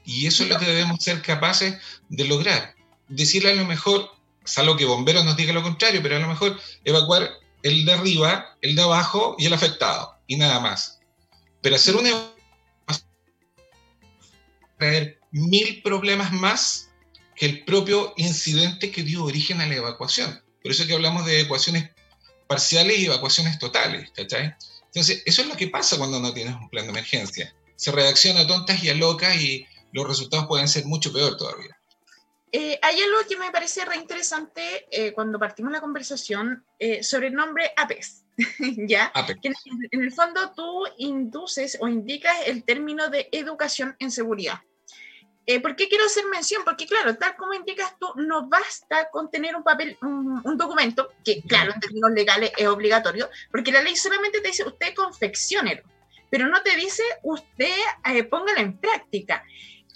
Y eso es lo que debemos ser capaces de lograr. Decirle a lo mejor, salvo que bomberos nos diga lo contrario, pero a lo mejor evacuar el de arriba, el de abajo y el afectado, y nada más. Pero hacer una traer mil problemas más que el propio incidente que dio origen a la evacuación. Por eso es que hablamos de ecuaciones parciales y evacuaciones totales. Entonces, eso es lo que pasa cuando no tienes un plan de emergencia. Se reacciona a tontas y a locas y los resultados pueden ser mucho peor todavía. Eh, hay algo que me parece reinteresante eh, cuando partimos la conversación eh, sobre el nombre APES. ¿Ya? APES. en, en, el fondo tú induces o indicas el término de educación en seguridad. Eh, ¿Por qué quiero hacer mención? Porque, claro, tal como indicas tú, no basta con tener un papel, un, documento, que, claro, en términos legales es obligatorio, porque la ley solamente te dice usted confecciónelo, pero no te dice usted eh, póngalo en práctica.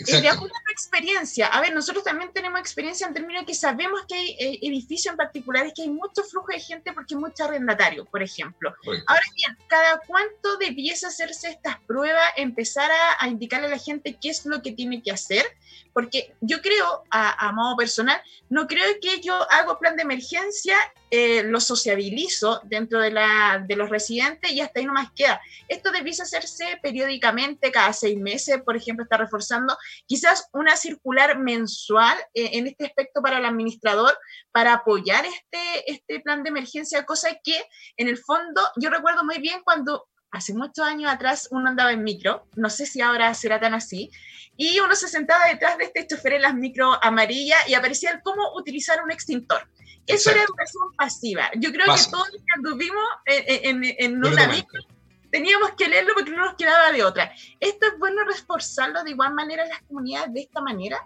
Eh, de acuerdo a experiencia, a ver, nosotros también tenemos experiencia en términos de que sabemos que hay eh, edificios en particulares que hay mucho flujo de gente porque hay mucho arrendatario, por ejemplo. Ahora bien, ¿cada cuánto debiese hacerse estas pruebas, empezar a, a, indicarle a la gente qué es lo que tiene que hacer? Porque yo creo, a, modo personal, no creo que yo hago plan de emergencia, eh, lo sociabilizo dentro de, la, de los residentes y hasta ahí no más queda. Esto debiese hacerse periódicamente, cada seis meses, por ejemplo, está reforzando quizás una circular mensual eh, en este aspecto para el administrador para apoyar este, este plan de emergencia, cosa que en el fondo yo recuerdo muy bien cuando hace muchos años atrás uno andaba en micro, no sé si ahora será tan así, y uno se sentaba detrás de este chofer en las micro amarillas y aparecía el cómo utilizar un extintor. Eso era educación pasiva. Yo creo que todos los que anduvimos en, en, en una micro teníamos que leerlo porque no nos quedaba de otra. ¿Esto es bueno reforzarlo de igual manera en las comunidades de esta manera?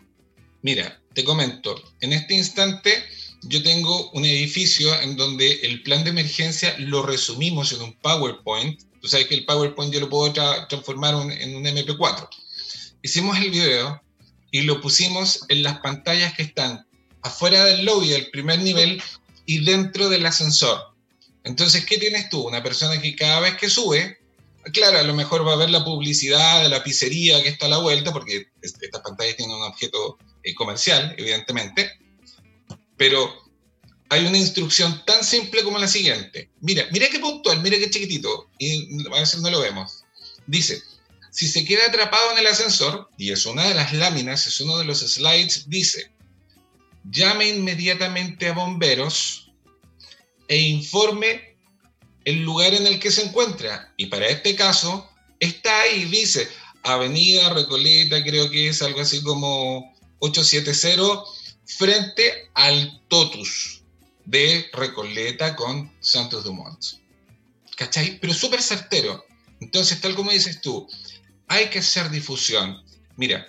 Mira, te comento, en este instante yo tengo un edificio en donde el plan de emergencia lo resumimos en un PowerPoint. Tú sabes que el PowerPoint yo lo puedo transformar en un MP4. Hicimos el video y lo pusimos en las pantallas que están afuera del lobby del primer nivel y dentro del ascensor. Entonces, ¿qué tienes tú? Una persona que cada vez que sube, claro, a lo mejor va a ver la publicidad de la pizzería que está a la vuelta, porque estas pantallas tienen un objeto eh, comercial, evidentemente, pero hay una instrucción tan simple como la siguiente. Mira, mira qué puntual, mira qué chiquitito, y a veces no lo vemos. Dice, si se queda atrapado en el ascensor, y es una de las láminas, es uno de los slides, dice, llame inmediatamente a bomberos e informe el lugar en el que se encuentra. Y para este caso, está ahí, dice Avenida Recoleta, creo que es algo así como 870, frente al Totus de Recoleta con Santos Dumont. ¿Cachai? Pero súper certero. Entonces, tal como dices tú, hay que hacer difusión. Mira,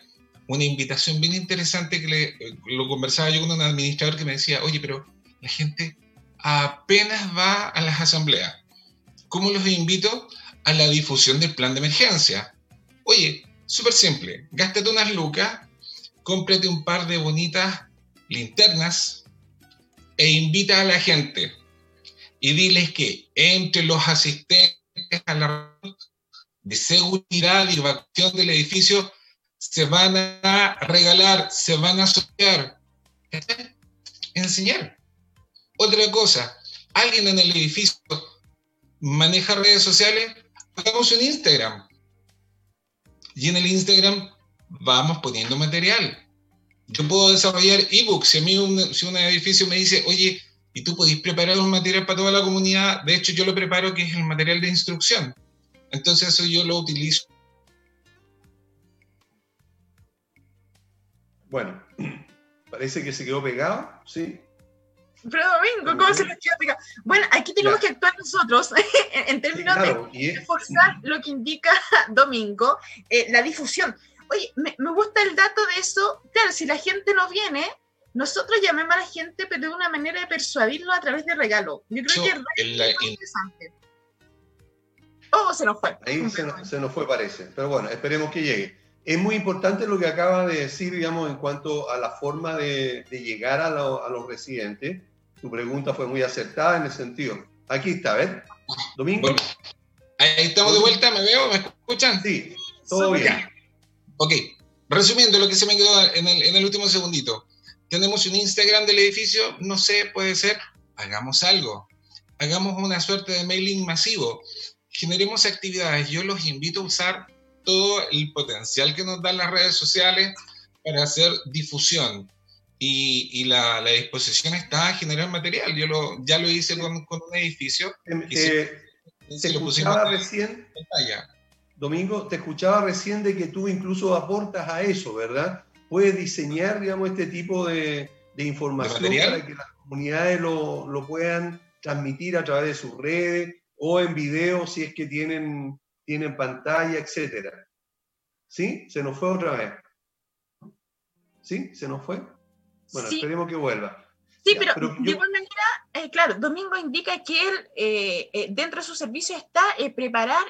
una invitación bien interesante que le, lo conversaba yo con un administrador que me decía, oye, pero la gente apenas va a las asambleas. ¿Cómo los invito? A la difusión del plan de emergencia. Oye, súper simple, gástate unas lucas, cómprate un par de bonitas linternas e invita a la gente y diles que entre los asistentes a la de seguridad y evacuación del edificio se van a regalar, se van a asociar, enseñar. Otra cosa, alguien en el edificio maneja redes sociales, hagamos un Instagram. Y en el Instagram vamos poniendo material. Yo puedo desarrollar ebooks. Si a mí un, si un edificio me dice, oye, y tú podés preparar un material para toda la comunidad, de hecho yo lo preparo que es el material de instrucción. Entonces eso yo lo utilizo. Bueno, parece que se quedó pegado, ¿sí? Pero Domingo, ¿cómo se lo explica? Bueno, aquí tenemos que actuar nosotros en, términos de reforzar lo que indica Domingo, eh, la difusión. Oye, me, gusta el dato de eso. Claro, si la gente no viene, nosotros llamemos a la gente, pero de una manera de persuadirlo a través de regalo. Yo creo que es muy interesante. Oh, se nos fue. Ahí se nos, fue, parece. Pero bueno, esperemos que llegue. Es muy importante lo que acaba de decir, digamos, en cuanto a la forma de, llegar a, a los residentes tu pregunta fue muy acertada en el sentido. Aquí está, ¿ves? Domingo. ahí estamos de vuelta, ¿me veo? ¿Me escuchan? Sí, todo bien. Ok, resumiendo lo que se me quedó en el, en el último segundito. Tenemos un Instagram del edificio, no sé, puede ser, hagamos algo. Hagamos una suerte de mailing masivo. Generemos actividades. Yo los invito a usar todo el potencial que nos dan las redes sociales para hacer difusión y, la, disposición está a generar material. Yo lo, ya lo hice con, un edificio. Eh, te escuchaba recién, Domingo, te escuchaba recién de que tú incluso aportas a eso, ¿verdad? Puedes diseñar, digamos, este tipo de, información para que las comunidades lo, lo, puedan transmitir a través de sus redes o en video si es que tienen, tienen pantalla, etcétera. ¿Sí? ¿Se nos fue otra vez? ¿Sí? ¿Se nos fue? Bueno, esperemos que vuelva. Sí, pero, de igual manera, eh, claro, Domingo indica que él, eh, eh, dentro de su servicio está preparar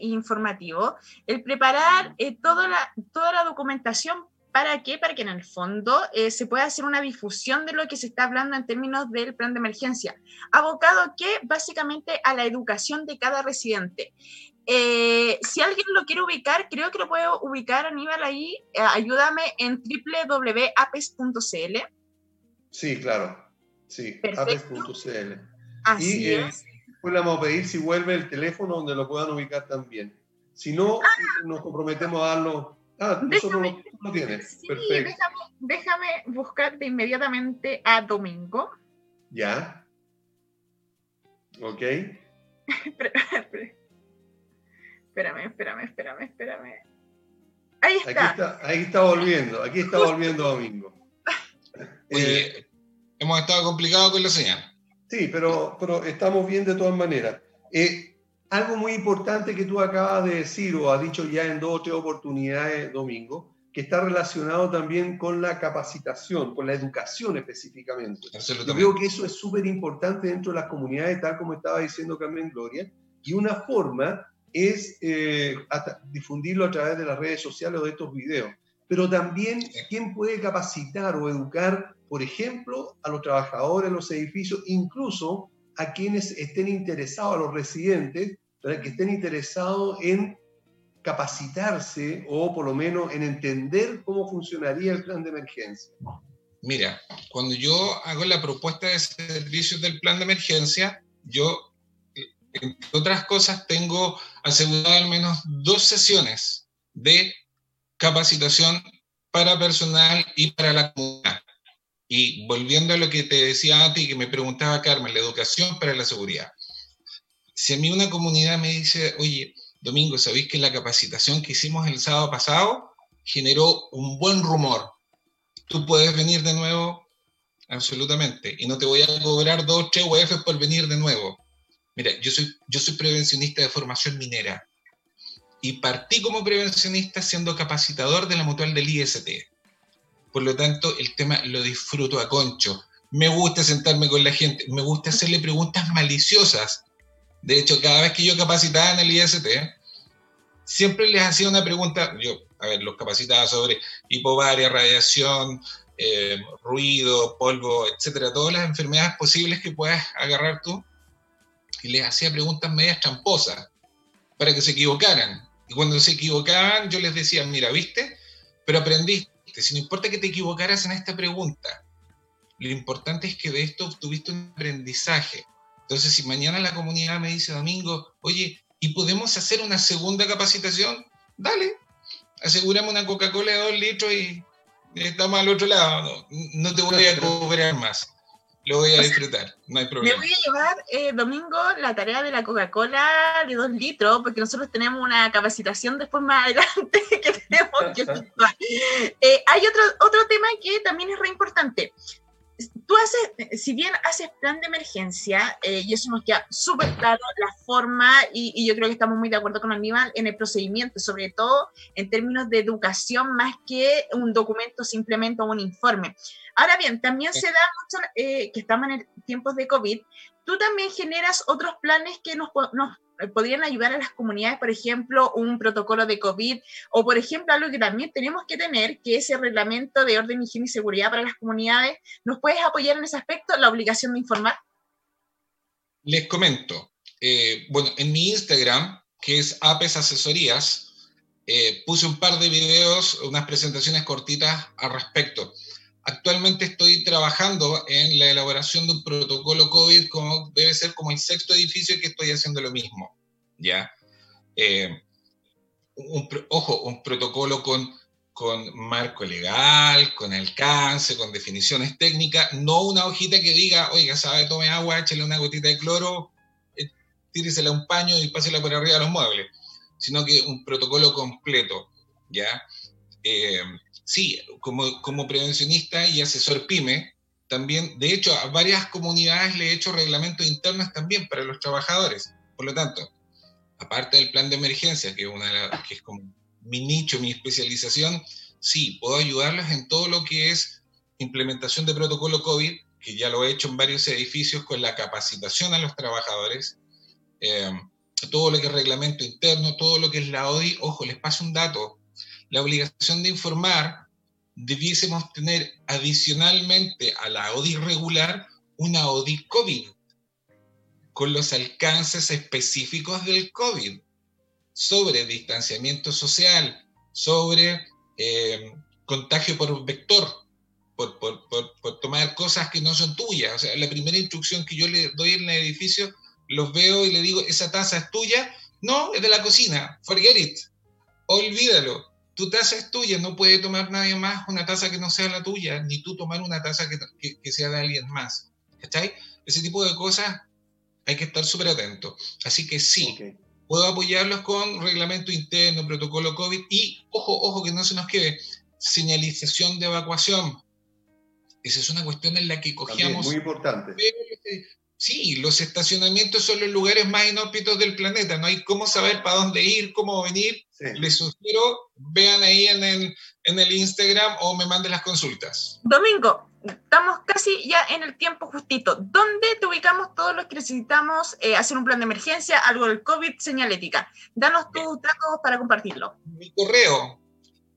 informativo, el preparar toda, la, toda la documentación ¿Para qué? Para que en el fondo se pueda hacer una difusión de lo que se está hablando en términos del plan de emergencia, abocado que básicamente a la educación de cada residente. si alguien lo quiere ubicar, creo que lo puedo ubicar, Aníbal, ahí. ayúdame en www.apes.cl. Sí, claro. Sí, apes.cl. Así y, eh, Pues le vamos a pedir si vuelve el teléfono donde lo puedan ubicar también. Si no, ah. nos comprometemos a darlo. Ah, déjame, lo, tienes. Perfecto. Déjame, buscarte inmediatamente a Domingo. Ya. Ok. espérame, espérame, espérame, espérame. Ahí está. Ahí está, volviendo, aquí está volviendo Domingo. Oye, eh, hemos estado complicados con la señal. Sí, pero, pero estamos bien de todas maneras. Eh, algo muy importante que tú acabas de decir o has dicho ya en dos o tres oportunidades, Domingo, que está relacionado también con la capacitación, con la educación específicamente. Yo creo que eso es súper importante dentro de las comunidades, tal como estaba diciendo Carmen Gloria, y una forma es eh, difundirlo a través de las redes sociales o de estos videos. Pero también, ¿quién puede capacitar o educar, por ejemplo, a los trabajadores de los edificios, incluso a quienes estén interesados, a los residentes, que estén interesados en capacitarse o por lo menos en entender cómo funcionaría el plan de emergencia? Mira, cuando yo hago la propuesta de servicios del plan de emergencia, yo, entre otras cosas, tengo asegurado al menos dos sesiones de capacitación para personal y para la comunidad. Y volviendo a lo que te decía a ti, que me preguntaba Carmen, la educación para la seguridad. Si a mí una comunidad me dice, oye, Domingo, ¿sabéis que la capacitación que hicimos el sábado pasado generó un buen rumor? ¿Tú puedes venir de nuevo? Absolutamente. Y no te voy a cobrar dos, tres UF por venir de nuevo. Mira, yo soy, yo soy prevencionista de formación minera y partí como prevencionista siendo capacitador de la mutual del IST. Por lo tanto, el tema lo disfruto a concho. Me gusta sentarme con la gente, me gusta hacerle preguntas maliciosas de hecho, cada vez que yo capacitaba en el IST, siempre les hacía una pregunta, yo, a ver, los capacitaba sobre hipovaria, radiación, eh, ruido, polvo, etcétera, todas las enfermedades posibles que puedas agarrar tú, y les hacía preguntas medias tramposas para que se equivocaran. Y cuando se equivocaban, yo les decía, mira, ¿viste? Pero aprendiste. Si no importa que te equivocaras en esta pregunta, lo importante es que de esto obtuviste un aprendizaje. Entonces, si mañana la comunidad me dice, Domingo, oye, ¿y podemos hacer una segunda capacitación? Dale, aseguramos una Coca-Cola de dos litros y estamos al otro lado. No, te voy a cobrar más. Lo voy a disfrutar, no hay problema. Me voy a llevar, eh, Domingo, la tarea de la Coca-Cola de dos litros, porque nosotros tenemos una capacitación después más adelante que tenemos que eh, hay otro, otro tema que también es re importante tú haces, si bien haces plan de emergencia, eh, y eso nos queda súper claro, la forma, y, yo creo que estamos muy de acuerdo con Aníbal, en el procedimiento, sobre todo en términos de educación, más que un documento simplemente o un informe. Ahora bien, también se da mucho, eh, que estamos en tiempos de COVID, tú también generas otros planes que nos, nos podrían ayudar a las comunidades, por ejemplo, un protocolo de COVID o, por ejemplo, algo que también tenemos que tener, que es el reglamento de orden, higiene y seguridad para las comunidades. ¿Nos puedes apoyar en ese aspecto, la obligación de informar? Les comento. Eh, bueno, en mi Instagram, que es Apes Asesorías, eh, puse un par de videos, unas presentaciones cortitas al respecto. Actualmente estoy trabajando en la elaboración de un protocolo COVID, como debe ser como el sexto edificio que estoy haciendo lo mismo. ¿ya? Eh, ojo, un protocolo con, marco legal, con alcance, con definiciones técnicas, no una hojita que diga, oiga, sabe, tome agua, échale una gotita de cloro, eh, tíresela un paño y pásela por arriba de los muebles, sino que un protocolo completo, ¿ya? Eh, sí, como, como prevencionista y asesor PYME, también, de hecho, a varias comunidades le he hecho reglamentos internos también para los trabajadores. Por lo tanto, aparte del plan de emergencia, que una que es como mi nicho, mi especialización, sí, puedo ayudarlos en todo lo que es implementación de protocolo COVID, que ya lo he hecho en varios edificios con la capacitación a los trabajadores, eh, todo lo que es reglamento interno, todo lo que es la ODI. Ojo, les paso un dato la obligación de informar, debiésemos tener adicionalmente a la ODI regular una ODI COVID, con los alcances específicos del COVID, sobre distanciamiento social, sobre eh, contagio por vector, por, tomar cosas que no son tuyas. O sea, la primera instrucción que yo le doy en el edificio, los veo y le digo, ¿esa taza es tuya? No, es de la cocina, forget it, olvídalo tu taza es tuya, no puede tomar nadie más una taza que no sea la tuya, ni tú tomar una taza que, que, sea de alguien más. ¿Cachai? Ese tipo de cosas hay que estar súper atento. Así que sí, puedo apoyarlos con reglamento interno, protocolo COVID y, ojo, ojo, que no se nos quede, señalización de evacuación. Esa es una cuestión en la que cogíamos... muy importante. Sí, los estacionamientos son los lugares más inhóspitos del planeta. No hay cómo saber para dónde ir, cómo venir. Les sugiero, vean ahí en el, en el Instagram o me manden las consultas. Domingo, estamos casi ya en el tiempo justito. ¿Dónde te ubicamos todos los que necesitamos eh, hacer un plan de emergencia, algo del COVID, señalética? Danos tus datos para compartirlo. Mi correo,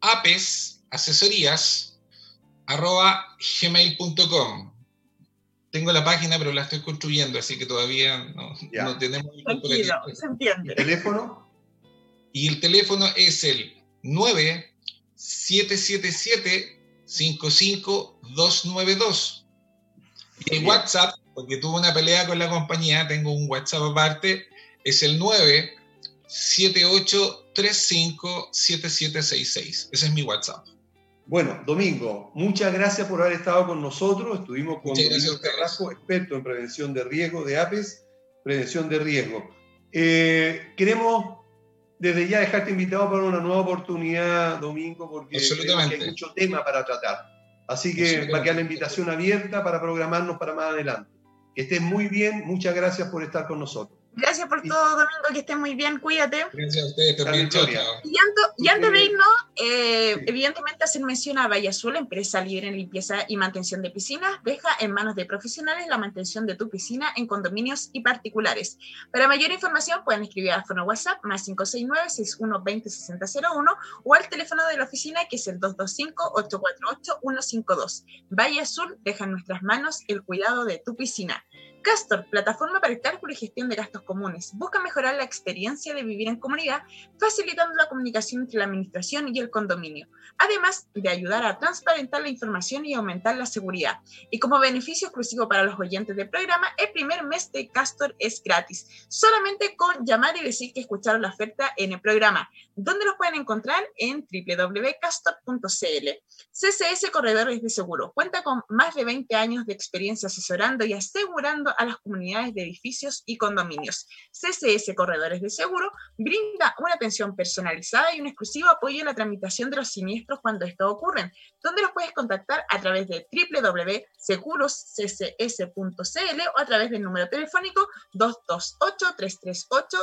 apes, asesorías, arroba gmail.com. Tengo la página, pero la estoy construyendo, así que todavía no, no tenemos... Tranquilo, se entiende. ¿El teléfono? Y el teléfono es el 9777-55292. Y el WhatsApp, porque tuve una pelea con la compañía, tengo un WhatsApp aparte, es el 978357766. Ese es mi WhatsApp. Bueno, Domingo, muchas gracias por haber estado con nosotros. Estuvimos con Domingo Carrasco, experto en prevención de riesgo de APES, prevención de riesgo. Eh, queremos desde ya dejarte invitado para una nueva oportunidad, Domingo, porque hay mucho tema para tratar. Así que va a quedar la invitación abierta para programarnos para más adelante. Que estés muy bien, muchas gracias por estar con nosotros. Gracias por todo, Domingo, que estés muy bien, cuídate. Gracias a ustedes también, Y, antes de irnos, eh, evidentemente hacer mención a Valle Azul, empresa líder en limpieza y mantención de piscinas, deja en manos de profesionales la mantención de tu piscina en condominios y particulares. Para mayor información pueden escribir al fono WhatsApp más 569-6120-6001 o al teléfono de la oficina que es el 225-848-152. Valle Azul deja en nuestras manos el cuidado de tu piscina. Castor, plataforma para el cálculo y gestión de gastos comunes, busca mejorar la experiencia de vivir en comunidad, facilitando la comunicación entre la administración y el condominio, además de ayudar a transparentar la información y aumentar la seguridad. Y como beneficio exclusivo para los oyentes del programa, el primer mes de Castor es gratis, solamente con llamar y decir que escucharon la oferta en el programa, donde los pueden encontrar en www.castor.cl. CCS Corredores de Seguro cuenta con más de 20 años de experiencia asesorando y asegurando a las comunidades de edificios y condominios. CCS Corredores de Seguro brinda una atención personalizada y un exclusivo apoyo en la tramitación de los siniestros cuando esto ocurren, donde los puedes contactar a través de www.segurosccs.cl o a través del número telefónico 228 338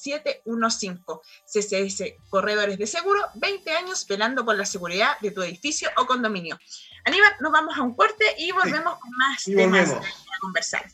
715. CCS Corredores de Seguro, 20 años velando por la seguridad de tu edificio o condominio. Aníbal, nos vamos a un corte y volvemos con más temas a conversar.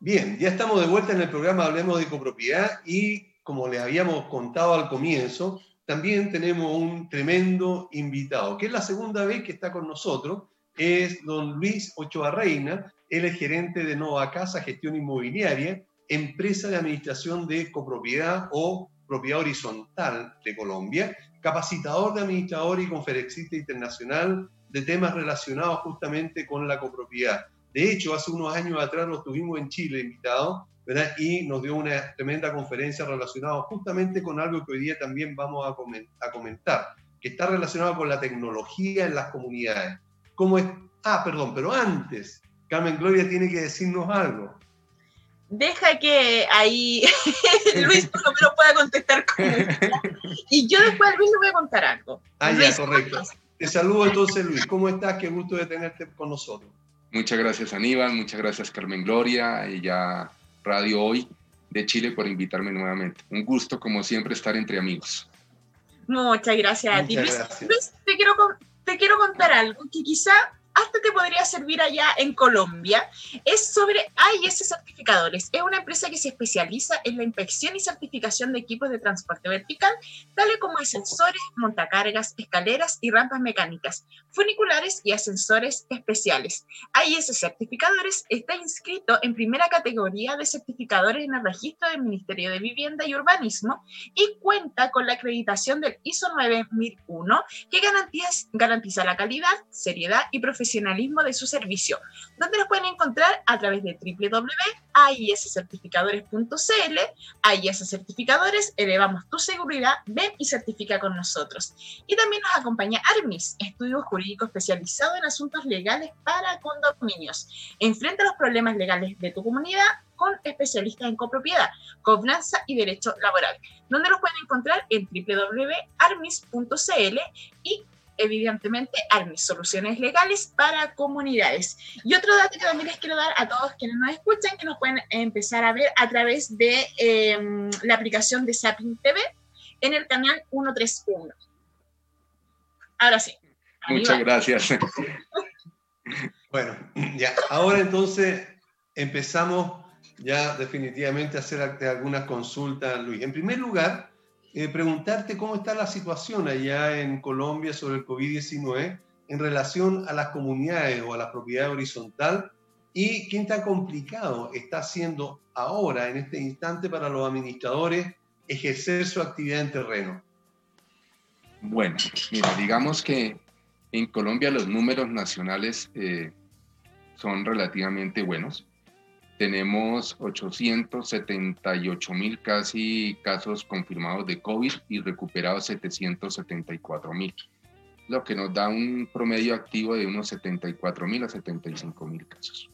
Bien, ya estamos de vuelta en el programa Hablemos de Copropiedad y como les habíamos contado al comienzo, también tenemos un tremendo invitado, que es la segunda vez que está con nosotros, es don Luis Ochoa Reina, él es gerente de Nova Casa Gestión Inmobiliaria, empresa de administración de copropiedad o propiedad horizontal de Colombia, capacitador de administrador y conferencista internacional de temas relacionados justamente con la copropiedad. De hecho, hace unos años atrás lo tuvimos en Chile invitado, ¿verdad? Y nos dio una tremenda conferencia relacionada justamente con algo que hoy día también vamos a comentar, que está relacionado con la tecnología en las comunidades. ¿Cómo es? Ah, perdón, pero antes, Carmen Gloria tiene que decirnos algo. Deja que ahí Luis por lo menos pueda contestar con Y yo después a Luis le voy a contar algo. Ah, ya, correcto. Te saludo entonces, Luis. ¿Cómo estás? Qué gusto de tenerte con nosotros. Muchas gracias Aníbal, muchas gracias Carmen Gloria y ya Radio Hoy de Chile por invitarme nuevamente. Un gusto como siempre estar entre amigos. Muchas gracias a ti. Luis, te, quiero, te quiero contar algo que quizá hasta te podría servir allá en Colombia, es sobre AIS Certificadores. Es una empresa que se especializa en la inspección y certificación de equipos de transporte vertical, tales como ascensores, montacargas, escaleras y rampas mecánicas, funiculares y ascensores especiales. AIS Certificadores está inscrito en primera categoría de certificadores en el registro del Ministerio de Vivienda y Urbanismo y cuenta con la acreditación del ISO 9001 que garantiza, la calidad, seriedad y profesionalidad profesionalismo de su servicio, donde los pueden encontrar a través de www.aiscertificadores.cl. AIS Certificadores, elevamos tu seguridad, ven y certifica con nosotros. Y también nos acompaña ARMIS, estudio jurídico especializado en asuntos legales para condominios. Enfrenta los problemas legales de tu comunidad con especialistas en copropiedad, gobernanza y derecho laboral, donde los pueden encontrar en www.armis.cl y evidentemente ARMIS, soluciones legales para comunidades. Y otro dato que también les quiero dar a todos quienes nos escuchan, que nos pueden empezar a ver a través de em, la aplicación de Sapin TV en el canal 131. Ahora sí. Muchas gracias. Bueno, ya, ahora entonces empezamos ya definitivamente a hacer algunas consultas, Luis. En primer lugar, eh, preguntarte cómo está la situación allá en Colombia sobre el COVID-19 en relación a las comunidades o a la propiedad horizontal y qué tan complicado está siendo ahora, en este instante, para los administradores ejercer su actividad en terreno. Bueno, mira, digamos que en Colombia los números nacionales eh, son relativamente buenos. Tenemos 878 mil casi casos confirmados de COVID y recuperados 774 mil, lo que nos da un promedio activo de unos 74 mil a 75 mil casos.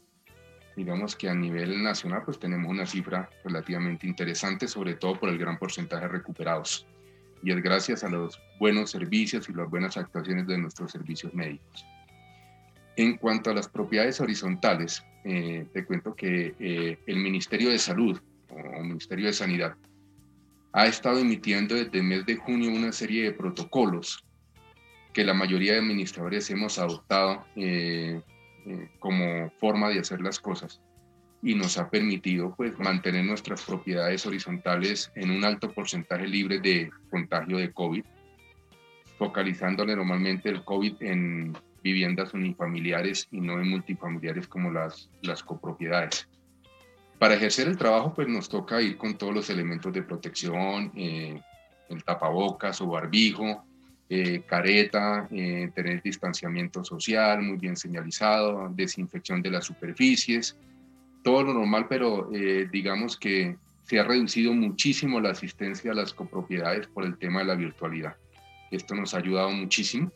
Digamos que a nivel nacional pues tenemos una cifra relativamente interesante, sobre todo por el gran porcentaje de recuperados. Y es gracias a los buenos servicios y las buenas actuaciones de nuestros servicios médicos. En cuanto a las propiedades horizontales, eh, te cuento que eh, el Ministerio de Salud o Ministerio de Sanidad ha estado emitiendo desde el mes de junio una serie de protocolos que la mayoría de administradores hemos adoptado eh, como forma de hacer las cosas. Y nos ha permitido pues, mantener nuestras propiedades horizontales en un alto porcentaje libre de contagio de COVID, focalizándole normalmente el COVID en viviendas unifamiliares y no en multifamiliares como las, las copropiedades. Para ejercer el trabajo, pues nos toca ir con todos los elementos de protección, eh, el tapabocas o barbijo, eh, careta, eh, tener distanciamiento social muy bien señalizado, desinfección de las superficies, todo lo normal, pero digamos que se ha reducido muchísimo la asistencia a las copropiedades por el tema de la virtualidad. Esto nos ha ayudado muchísimo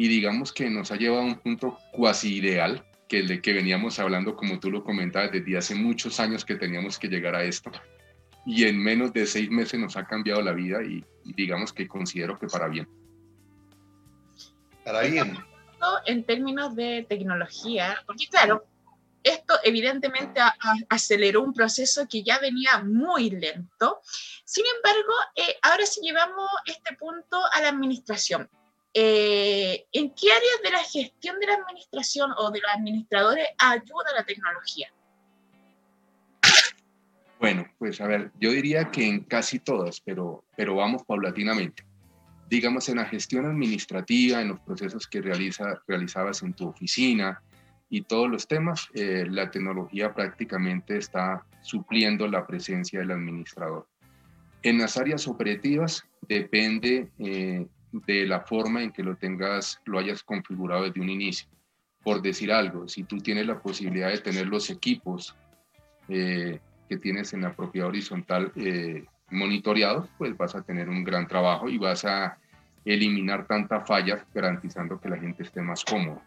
y digamos que nos ha llevado a un punto cuasi ideal, que el de que veníamos hablando, como tú lo comentabas, desde hace muchos años que teníamos que llegar a esto. Y en menos de seis meses nos ha cambiado la vida y, digamos que considero que para bien. Para bien. En términos de tecnología, porque claro, esto evidentemente aceleró un proceso que ya venía muy lento. Sin embargo, eh, ahora sí llevamos este punto a la administración. Eh, ¿en qué áreas de la gestión de la administración o de los administradores ayuda la tecnología? Bueno, pues a ver, yo diría que en casi todas, pero, pero vamos paulatinamente. Digamos, en la gestión administrativa, en los procesos que realiza, realizabas en tu oficina y todos los temas, eh, la tecnología prácticamente está supliendo la presencia del administrador. En las áreas operativas depende eh, de la forma en que lo tengas, lo hayas configurado desde un inicio. Por decir algo, si tú tienes la posibilidad de tener los equipos eh, que tienes en la propiedad horizontal eh, monitoreados, pues vas a tener un gran trabajo y vas a eliminar tantas fallas garantizando que la gente esté más cómoda.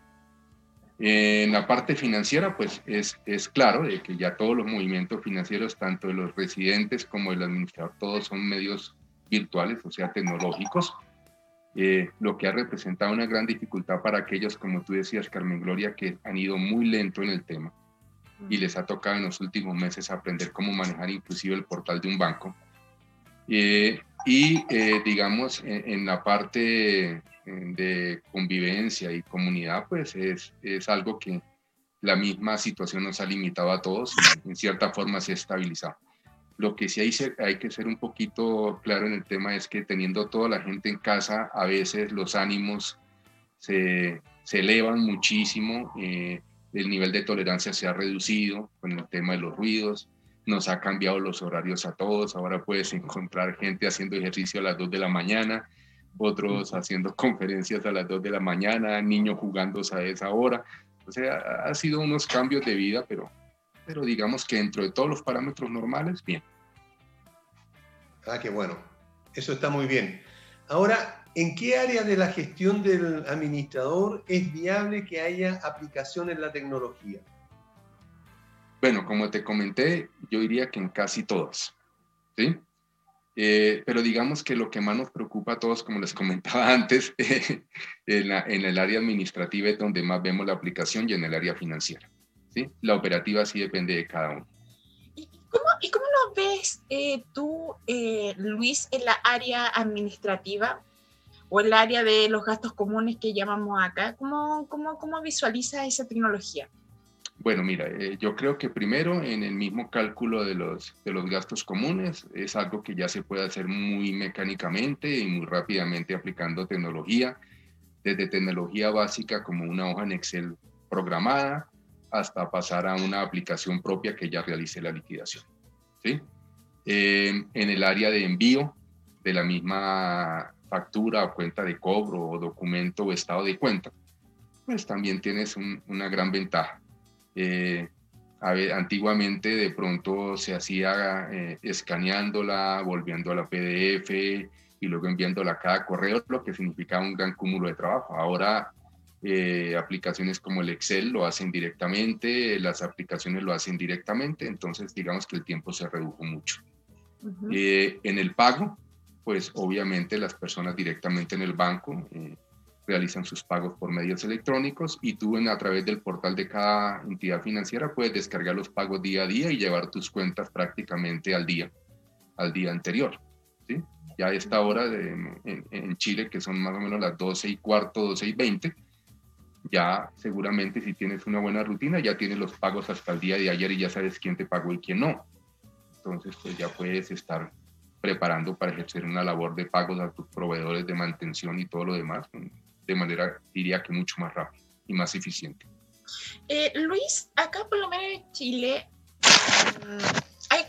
En la parte financiera, pues es, es claro de que ya todos los movimientos financieros, tanto de los residentes como del administrador, todos son medios virtuales, o sea, tecnológicos. Eh, lo que ha representado una gran dificultad para aquellos, como tú decías, Carmen Gloria, que han ido muy lento en el tema y les ha tocado en los últimos meses aprender cómo manejar inclusive el portal de un banco. Eh, y eh, digamos, en, la parte de convivencia y comunidad, pues es, es, algo que la misma situación nos ha limitado a todos y en cierta forma se ha estabilizado. Lo que sí hay, hay, que ser un poquito claro en el tema es que teniendo toda la gente en casa, a veces los ánimos se, se elevan muchísimo, eh, el nivel de tolerancia se ha reducido con el tema de los ruidos, nos ha cambiado los horarios a todos, ahora puedes encontrar gente haciendo ejercicio a las 2 de la mañana, otros haciendo conferencias a las 2 de la mañana, niños jugando a esa hora. O sea, ha sido unos cambios de vida, pero pero digamos que dentro de todos los parámetros normales, bien. Ah, qué bueno. Eso está muy bien. Ahora, ¿en qué área de la gestión del administrador es viable que haya aplicación en la tecnología? Bueno, como te comenté, yo diría que en casi todas, ¿sí? Eh, pero digamos que lo que más nos preocupa a todos, como les comentaba antes, en, en, el área administrativa es donde más vemos la aplicación y en el área financiera. ¿sí? La operativa sí depende de cada uno. Ves eh, tú, eh, Luis, en la área administrativa o el área de los gastos comunes que llamamos acá? ¿Cómo, cómo, cómo visualizas esa tecnología? Bueno, mira, eh, yo creo que primero en el mismo cálculo de los, de los gastos comunes es algo que ya se puede hacer muy mecánicamente y muy rápidamente aplicando tecnología, desde tecnología básica como una hoja en Excel programada hasta pasar a una aplicación propia que ya realice la liquidación. ¿Sí? Eh, en el área de envío de la misma factura o cuenta de cobro o documento o estado de cuenta, pues también tienes una gran ventaja eh, antiguamente de pronto se hacía eh, escaneándola, volviendo a la PDF y luego enviándola a cada correo, lo que significaba un gran cúmulo de trabajo. Ahora eh, aplicaciones como el Excel lo hacen directamente, las aplicaciones lo hacen directamente, entonces digamos que el tiempo se redujo mucho. en el pago, pues obviamente las personas directamente en el banco realizan sus pagos por medios electrónicos y tú en, a través del portal de cada entidad financiera puedes descargar los pagos día a día y llevar tus cuentas prácticamente al día, al día anterior. ¿sí? Ya a esta hora de, en, Chile, que son más o menos las 12 y cuarto, 12 y 20, ya seguramente si tienes una buena rutina, ya tienes los pagos hasta el día de ayer y ya sabes quién te pagó y quién no. Entonces, pues ya puedes estar preparando para ejercer una labor de pagos a tus proveedores de mantención y todo lo demás de manera, diría que mucho más rápida y más eficiente. Eh, Luis, acá por lo menos en Chile mm, hay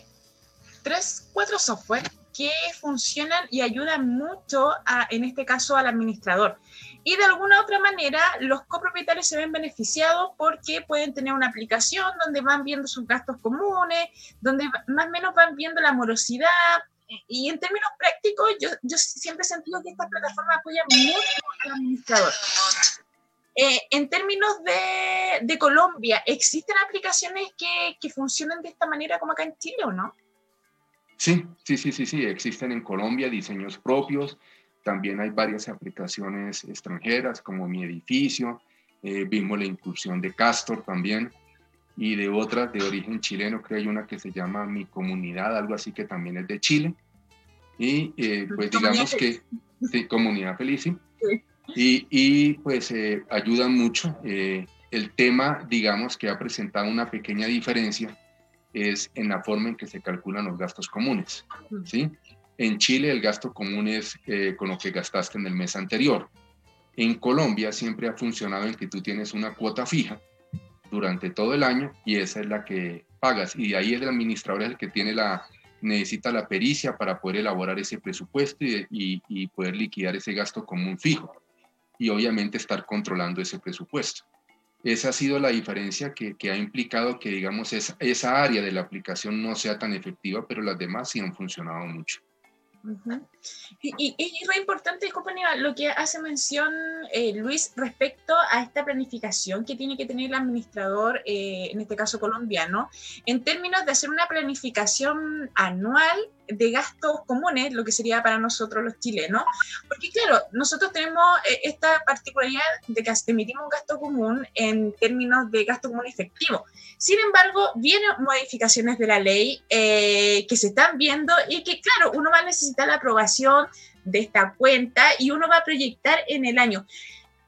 tres, cuatro software que funcionan y ayudan mucho, a, en este caso, al administrador. Y de alguna otra manera, los copropietarios se ven beneficiados porque pueden tener una aplicación donde van viendo sus gastos comunes, donde más o menos van viendo la morosidad, y en términos prácticos, yo, yo siempre he sentido que esta plataforma apoya mucho al administrador. Eh, en términos de, de, Colombia, ¿existen aplicaciones que, que funcionan de esta manera como acá en Chile o no? Sí, sí, sí, sí, sí, existen en Colombia diseños propios, también hay varias aplicaciones extranjeras como Mi Edificio, eh, vimos la incursión de Castor también, y de otras de origen chileno, creo hay una que se llama Mi Comunidad, algo así que también es de Chile. Y eh, pues digamos que, sí, Comunidad Feliz, sí. Y, y, pues eh, ayudan mucho. Eh, el tema, digamos, que ha presentado una pequeña diferencia es en la forma en que se calculan los gastos comunes, ¿sí? En Chile el gasto común es con lo que gastaste en el mes anterior. En Colombia siempre ha funcionado en que tú tienes una cuota fija durante todo el año y esa es la que pagas. Y de ahí el administrador es el que tiene la, necesita la pericia para poder elaborar ese presupuesto y, y, poder liquidar ese gasto común fijo. Y obviamente estar controlando ese presupuesto. Esa ha sido la diferencia que, que ha implicado que, digamos, esa, esa área de la aplicación no sea tan efectiva, pero las demás sí han funcionado mucho y, es muy importante, compañero, lo que hace mención eh, Luis respecto a esta planificación que tiene que tener el administrador, eh, en este caso colombiano, en términos de hacer una planificación anual de gastos comunes, lo que sería para nosotros los chilenos, porque claro, nosotros tenemos eh, esta particularidad de que emitimos un gasto común en términos de gasto común efectivo. Sin embargo, vienen modificaciones de la ley eh, que se están viendo y que, claro, uno va a necesitar la aprobación de esta cuenta y uno va a proyectar en el año.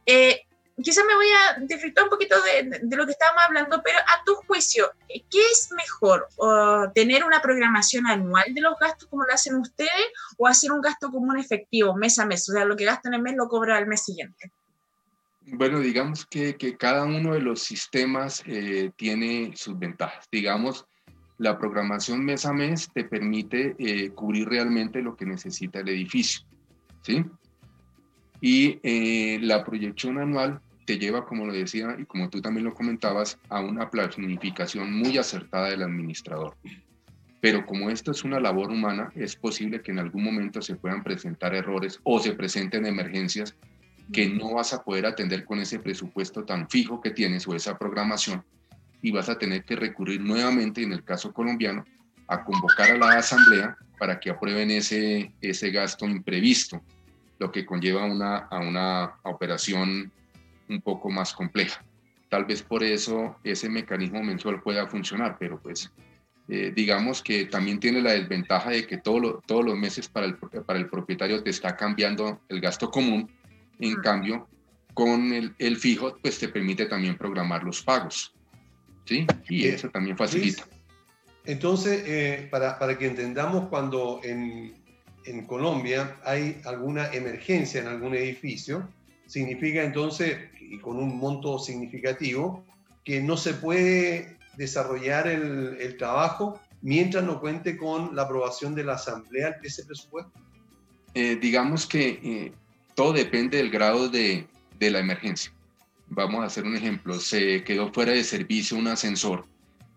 Eh, quizás me voy a disfrutar un poquito de, lo que estábamos hablando, pero a tu juicio, ¿qué es mejor? ¿Tener una programación anual de los gastos como lo hacen ustedes o hacer un gasto común efectivo mes a mes? O sea, lo que gastan en el mes lo cobra al mes siguiente. Bueno, digamos que, que cada uno de los sistemas eh, tiene sus ventajas. Digamos, la programación mes a mes te permite eh, cubrir realmente lo que necesita el edificio, ¿sí? Y eh, la proyección anual te lleva, como lo decía y como tú también lo comentabas, a una planificación muy acertada del administrador. Pero como esto es una labor humana, es posible que en algún momento se puedan presentar errores o se presenten emergencias que no vas a poder atender con ese presupuesto tan fijo que tienes o esa programación y vas a tener que recurrir nuevamente, en el caso colombiano, a convocar a la asamblea para que aprueben ese, ese gasto imprevisto, lo que conlleva una, a una operación un poco más compleja. Tal vez por eso ese mecanismo mensual pueda funcionar, pero pues eh, digamos que también tiene la desventaja de que todo todos los meses para el, para el propietario te está cambiando el gasto común, en cambio con el, el, fijo pues te permite también programar los pagos, ¿sí? Y eso también facilita. Entonces, eh, para, para, que entendamos cuando en, en Colombia hay alguna emergencia en algún edificio, significa entonces, y con un monto significativo, que no se puede desarrollar el, trabajo mientras no cuente con la aprobación de la Asamblea ese presupuesto? Eh, digamos que eh, todo depende del grado de, de, la emergencia. Vamos a hacer un ejemplo. Se quedó fuera de servicio un ascensor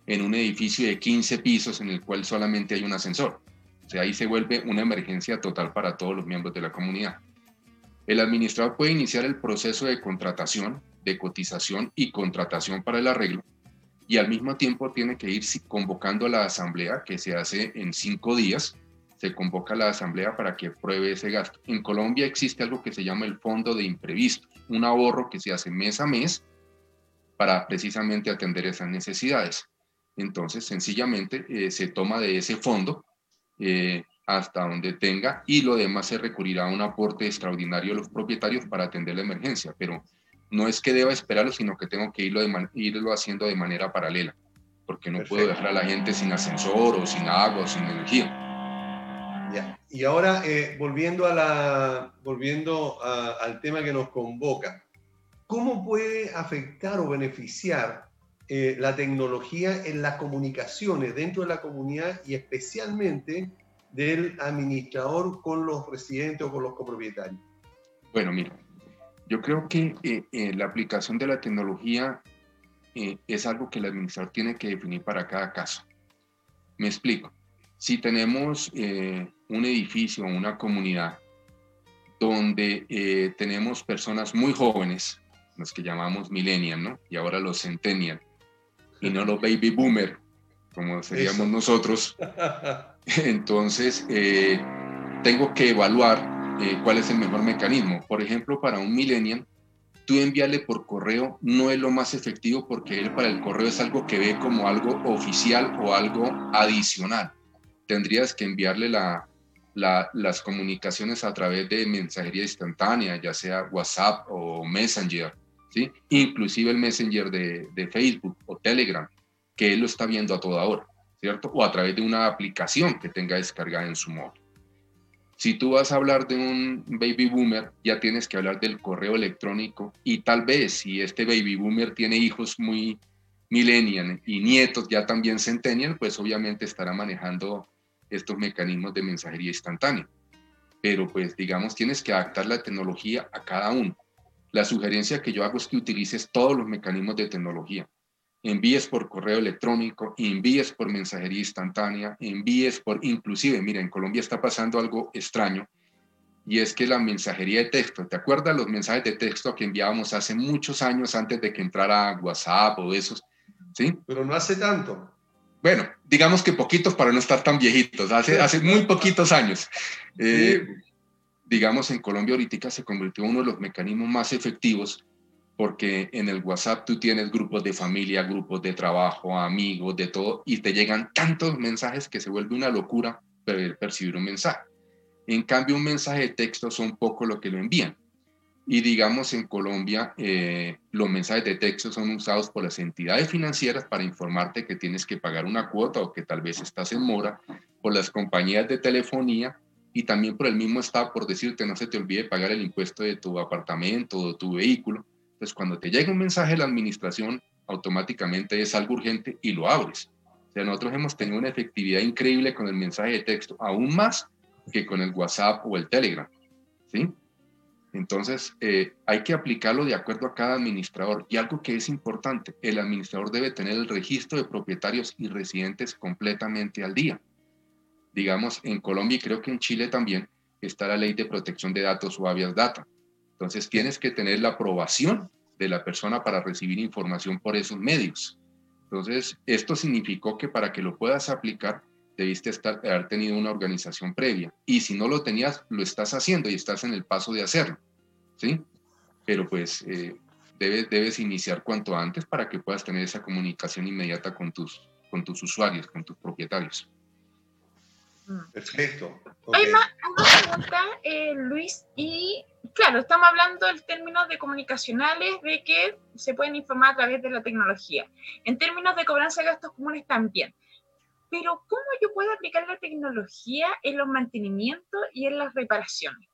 en un edificio de 15 pisos en el cual solamente hay un ascensor. O sea, ahí se vuelve una emergencia total para todos los miembros de la comunidad. El administrador puede iniciar el proceso de contratación, de cotización y contratación para el arreglo y al mismo tiempo tiene que ir convocando a la asamblea que se hace en cinco días. Se convoca a la asamblea para que apruebe ese gasto. En Colombia existe algo que se llama el fondo de imprevistos, un ahorro que se hace mes a mes para precisamente atender esas necesidades. Entonces, sencillamente eh, se toma de ese fondo eh, hasta donde tenga y lo demás se recurrirá a un aporte extraordinario de los propietarios para atender la emergencia. Pero no es que deba esperarlo, sino que tengo que irlo, irlo haciendo de manera paralela, porque no puedo dejar a la gente sin ascensor o sin agua o sin energía. Ya. Y ahora, eh, volviendo, a la, volviendo al tema que nos convoca, ¿cómo puede afectar o beneficiar eh, la tecnología en las comunicaciones dentro de la comunidad y especialmente del administrador con los residentes o con los copropietarios? Bueno, mira, yo creo que eh, eh, la aplicación de la tecnología eh, es algo que el administrador tiene que definir para cada caso. Me explico. Si tenemos un edificio una comunidad donde tenemos personas muy jóvenes, los que llamamos millennial, ¿no? Y ahora los centennial, y no los baby boomer, como seríamos nosotros, entonces tengo que evaluar eh, cuál es el mejor mecanismo. Por ejemplo, para un millennial, tú enviarle por correo no es lo más efectivo porque él para el correo es algo que ve como algo oficial o algo adicional. Tendrías que enviarle la, las comunicaciones a través de mensajería instantánea, ya sea WhatsApp o Messenger, ¿sí? inclusive el Messenger de, de Facebook o Telegram, que él lo está viendo a toda hora, ¿cierto? O a través de una aplicación que tenga descargada en su móvil. Si tú vas a hablar de un baby boomer, ya tienes que hablar del correo electrónico y tal vez si este baby boomer tiene hijos muy millennial y nietos ya también centennial, pues obviamente estará manejando estos mecanismos de mensajería instantánea. Pero pues digamos, tienes que adaptar la tecnología a cada uno. La sugerencia que yo hago es que utilices todos los mecanismos de tecnología envíes por correo electrónico, envíes por mensajería instantánea, envíes por, inclusive, mira, en Colombia está pasando algo extraño, y es que la mensajería de texto, ¿te acuerdas los mensajes de texto que enviábamos hace muchos años antes de que entrara WhatsApp o esos? ¿Sí? Pero no hace tanto. Bueno, digamos que poquitos para no estar tan viejitos, hace, hace muy poquitos años. Eh, digamos, en Colombia ahorita se convirtió en uno de los mecanismos más efectivos porque en el WhatsApp tú tienes grupos de familia, grupos de trabajo, amigos, de todo, y te llegan tantos mensajes que se vuelve una locura percibir un mensaje. En cambio, un mensaje de texto son poco lo que lo envían. Y digamos, en Colombia, eh, los mensajes de texto son usados por las entidades financieras para informarte que tienes que pagar una cuota o que tal vez estás en mora, por las compañías de telefonía y también por el mismo Estado por decirte no se te olvide pagar el impuesto de tu apartamento o tu vehículo. Entonces, cuando te llega un mensaje de la administración, automáticamente es algo urgente y lo abres. O sea, nosotros hemos tenido una efectividad increíble con el mensaje de texto, aún más que con el WhatsApp o el Telegram. ¿Sí? Entonces, eh, hay que aplicarlo de acuerdo a cada administrador. Y algo que es importante, el administrador debe tener el registro de propietarios y residentes completamente al día. Digamos, en Colombia y creo que en Chile también está la ley de protección de datos o habeas data. Entonces tienes que tener la aprobación de la persona para recibir información por esos medios. Entonces, esto significó que para que lo puedas aplicar, debiste estar, haber tenido una organización previa. Y si no lo tenías, lo estás haciendo y estás en el paso de hacerlo. ¿Sí? Pero pues eh, debes, debes iniciar cuanto antes para que puedas tener esa comunicación inmediata con tus, con tus usuarios, con tus propietarios. Perfecto. Hay Ok. más una pregunta, eh, Luis, y claro, estamos hablando en términos de comunicacionales, de que se pueden informar a través de la tecnología. En términos de cobranza de gastos comunes también. Pero ¿cómo yo puedo aplicar la tecnología en los mantenimientos y en las reparaciones?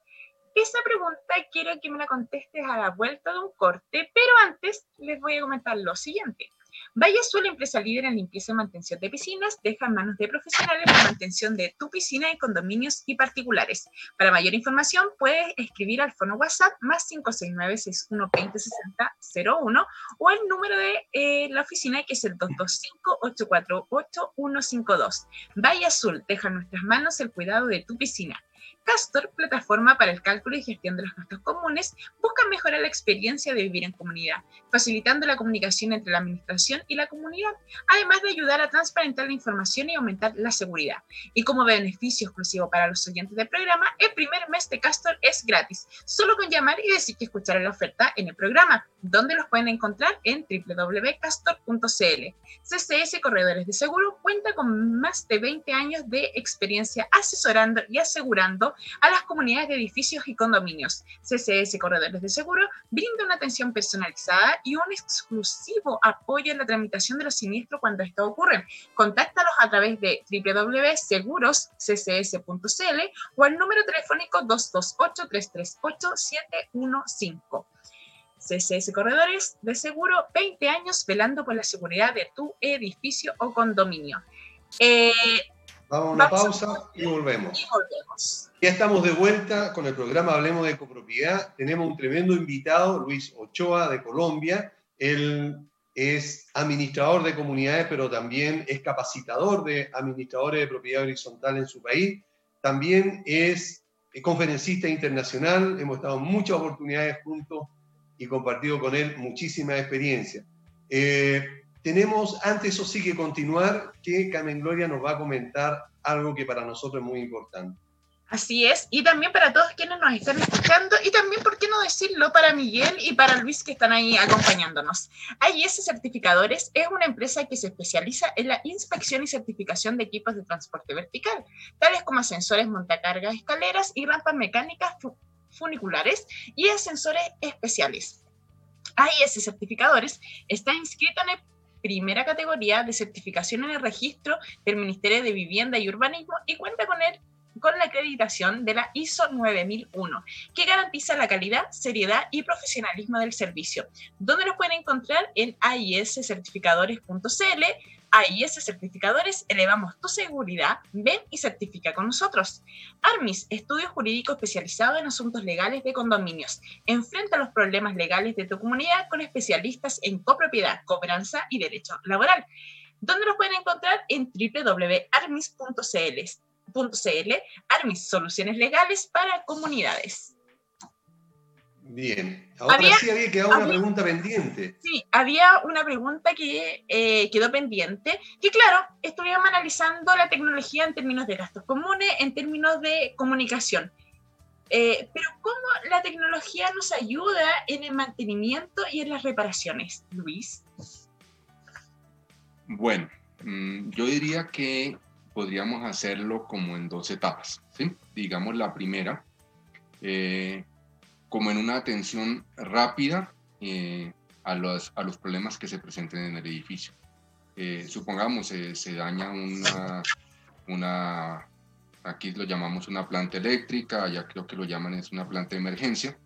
Esa pregunta quiero que me la contestes a la vuelta de un corte, pero antes les voy a comentar lo siguiente. Valle Azul, empresa líder en limpieza y mantención de piscinas, deja en manos de profesionales la mantención de tu piscina en condominios y particulares. Para mayor información, puedes escribir al fono WhatsApp más 569-6120-6001 o el número de eh, la oficina que es el 225-848-152. Valle Azul, deja en nuestras manos el cuidado de tu piscina. Castor, plataforma para el cálculo y gestión de los gastos comunes, busca mejorar la experiencia de vivir en comunidad, facilitando la comunicación entre la administración y la comunidad, además de ayudar a transparentar la información y aumentar la seguridad. Y como beneficio exclusivo para los oyentes del programa, el primer mes de Castor es gratis, solo con llamar y decir que escucharon la oferta en el programa, donde los pueden encontrar en www.castor.cl. CCS Corredores de Seguro cuenta con más de 20 años de experiencia asesorando y asegurando a las comunidades de edificios y condominios. CCS Corredores de Seguro brinda una atención personalizada y un exclusivo apoyo en la tramitación de los siniestros cuando esto ocurre. Contáctalos a través de www.segurosccs.cl o al número telefónico 228-338-715. CCS Corredores de Seguro, 20 años velando por la seguridad de tu edificio o condominio. Eh, Vamos a una pausa y volvemos. Ya estamos de vuelta con el programa Hablemos de Copropiedad. Tenemos un tremendo invitado, Luis Ochoa de Colombia. Él es administrador de comunidades, pero también es capacitador de administradores de propiedad horizontal en su país. También es conferencista internacional. Hemos estado en muchas oportunidades juntos y compartido con él muchísima experiencia. Eh, tenemos, antes eso sí que continuar, que Carmen Gloria nos va a comentar algo que para nosotros es muy importante. Así es, y también para todos quienes nos están escuchando, y también, ¿por qué no decirlo para Miguel y para Luis que están ahí acompañándonos? AIS Certificadores es una empresa que se especializa en la inspección y certificación de equipos de transporte vertical, tales como ascensores, montacargas, escaleras y rampas mecánicas fu- funiculares y ascensores especiales. AIS Certificadores está inscrito en la primera categoría de certificación en el registro del Ministerio de Vivienda y Urbanismo y cuenta con el con la acreditación de la ISO 9001, que garantiza la calidad, seriedad y profesionalismo del servicio, donde los pueden encontrar en aiscertificadores.cl. AIS Certificadores, elevamos tu seguridad, ven y certifica con nosotros. ARMIS, estudio jurídico especializado en asuntos legales de condominios. Enfrenta los problemas legales de tu comunidad con especialistas en copropiedad, cobranza y derecho laboral, donde los pueden encontrar en www.armis.cl. .cl, Armis, soluciones legales para comunidades. Bien, ahora Había- sí había quedado una había- pregunta pendiente. Sí, había una pregunta que eh, quedó pendiente, que claro, estuvimos analizando la tecnología en términos de gastos comunes, en términos de comunicación. Eh, pero ¿cómo la tecnología nos ayuda en el mantenimiento y en las reparaciones, Luis? Bueno, mm, yo diría que podríamos hacerlo como en dos etapas, ¿sí? Digamos la primera, eh, como en una atención rápida eh, a, los, a los problemas que se presenten en el edificio. Eh, supongamos eh, se daña una, una, aquí lo llamamos una planta eléctrica, allá creo que lo llaman es una planta de emergencia,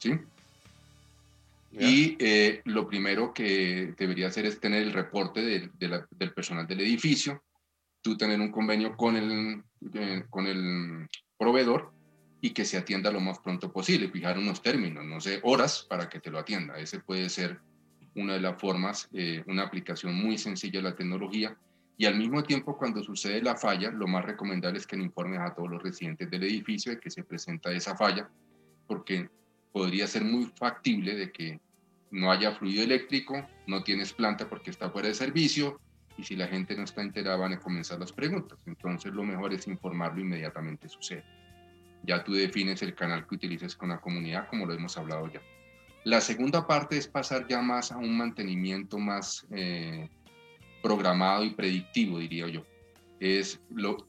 ¿sí? Y eh, lo primero que debería hacer es tener el reporte del- de la- del personal del edificio, tú tener un convenio con el, eh, con el proveedor y que se atienda lo más pronto posible, fijar unos términos, no sé, horas para que te lo atienda. Ese puede ser una de las formas, eh, una aplicación muy sencilla de la tecnología. Y al mismo tiempo, cuando sucede la falla, lo más recomendable es que le informes a todos los residentes del edificio de que se presenta esa falla, porque podría ser muy factible de que no haya fluido eléctrico, no tienes planta porque está fuera de servicio, y si la gente no está enterada van a comenzar las preguntas. Entonces lo mejor es informarlo inmediatamente sucede. Ya tú defines el canal que utilices con la comunidad, como lo hemos hablado ya. La segunda parte es pasar ya más a un mantenimiento más eh, programado y predictivo, diría yo. Es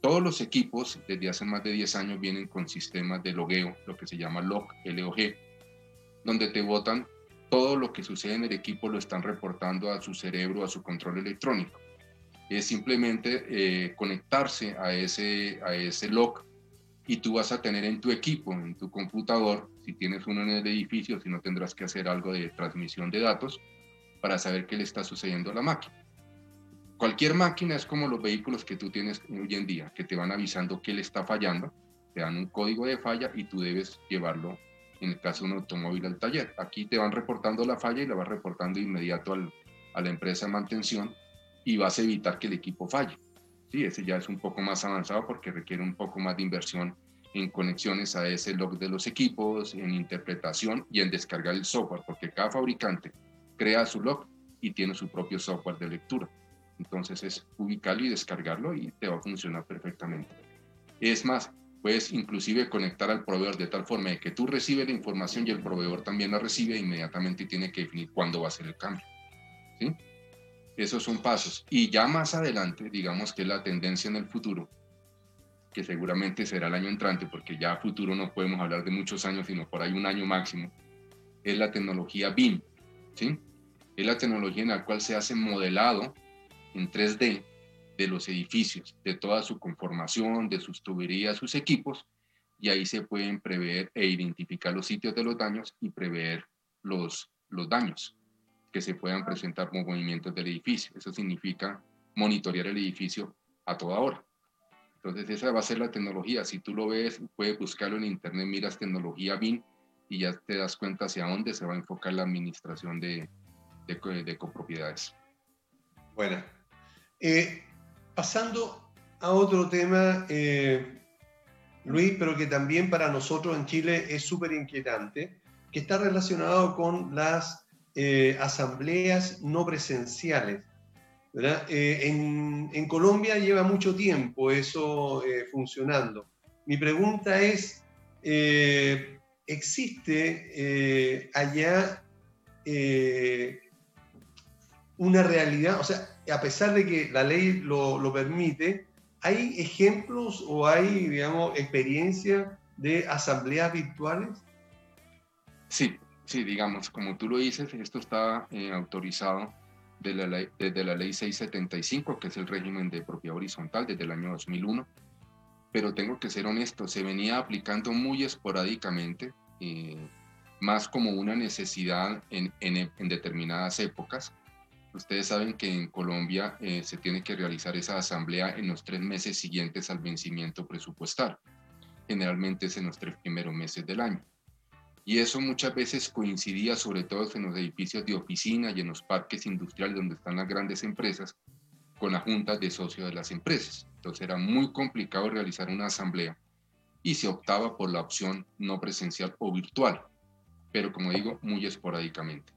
todos los equipos desde hace más de 10 años vienen con sistemas de logueo, lo que se llama log, LOG, donde te botan todo lo que sucede en el equipo, lo están reportando a su cerebro, a su control electrónico. Es simplemente eh, conectarse a ese, a ese log y tú vas a tener en tu equipo, en tu computador, si tienes uno en el edificio, si no tendrás que hacer algo de transmisión de datos para saber qué le está sucediendo a la máquina. Cualquier máquina es como los vehículos que tú tienes hoy en día, que te van avisando qué le está fallando, te dan un código de falla y tú debes llevarlo, en el caso de un automóvil, al taller. Aquí te van reportando la falla y la vas reportando inmediato a la empresa de mantención y vas a evitar que el equipo falle. Sí, ese ya es un poco más avanzado porque requiere un poco más de inversión en conexiones a ese log de los equipos, en interpretación y en descargar el software, porque cada fabricante crea su log y tiene su propio software de lectura. Entonces es ubicarlo y descargarlo y te va a funcionar perfectamente. Es más, puedes inclusive conectar al proveedor de tal forma de que tú recibes la información y el proveedor también la recibe inmediatamente tiene que definir cuándo va a ser el cambio. ¿sí? Esos son pasos. Y ya más adelante, digamos que la tendencia en el futuro, que seguramente será el año entrante, porque ya a futuro no podemos hablar de muchos años, sino por ahí un año máximo, es la tecnología BIM. ¿sí? Es la tecnología en la cual se hace modelado en 3D de los edificios, de toda su conformación, de sus tuberías, sus equipos, y ahí se pueden prever e identificar los sitios de los daños y prever los, los daños que se puedan presentar movimientos del edificio. Eso significa monitorear el edificio a toda hora. Entonces esa va a ser la tecnología. Si tú lo ves, puedes buscarlo en internet, miras tecnología BIM y ya te das cuenta hacia dónde se va a enfocar la administración de, de, de copropiedades. Bueno, eh, pasando a otro tema, eh, Luis, pero que también para nosotros en Chile es súper inquietante, que está relacionado con las eh, asambleas no presenciales. En, Colombia lleva mucho tiempo eso funcionando. Mi pregunta es, ¿existe allá una realidad? O sea, a pesar de que la ley lo, permite, ¿hay ejemplos o hay, digamos, experiencia de asambleas virtuales? Sí, sí, digamos, como tú lo dices, esto está eh, autorizado desde la ley 675, que es el régimen de propiedad horizontal desde el año 2001. Pero tengo que ser honesto, se venía aplicando muy esporádicamente, eh, más como una necesidad en, en determinadas épocas Ustedes saben que en Colombia eh, se tiene que realizar esa asamblea en los tres meses siguientes al vencimiento presupuestal. Generalmente es en los tres primeros meses del año. Y eso muchas veces coincidía sobre todo en los edificios de oficina y en los parques industriales donde están las grandes empresas con las juntas de socios de las empresas. Entonces era muy complicado realizar una asamblea y se optaba por la opción no presencial o virtual, pero como digo, muy esporádicamente.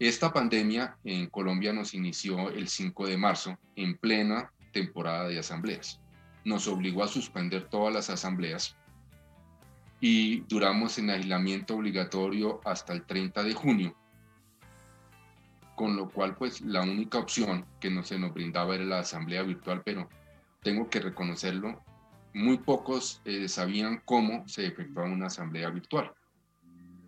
Esta pandemia en Colombia nos inició el 5 de marzo en plena temporada de asambleas. Nos obligó a suspender todas las asambleas y duramos en aislamiento obligatorio hasta el 30 de junio, con lo cual pues la única opción que no se nos brindaba era la asamblea virtual, pero tengo que reconocerlo, muy pocos eh, sabían cómo se efectuaba una asamblea virtual.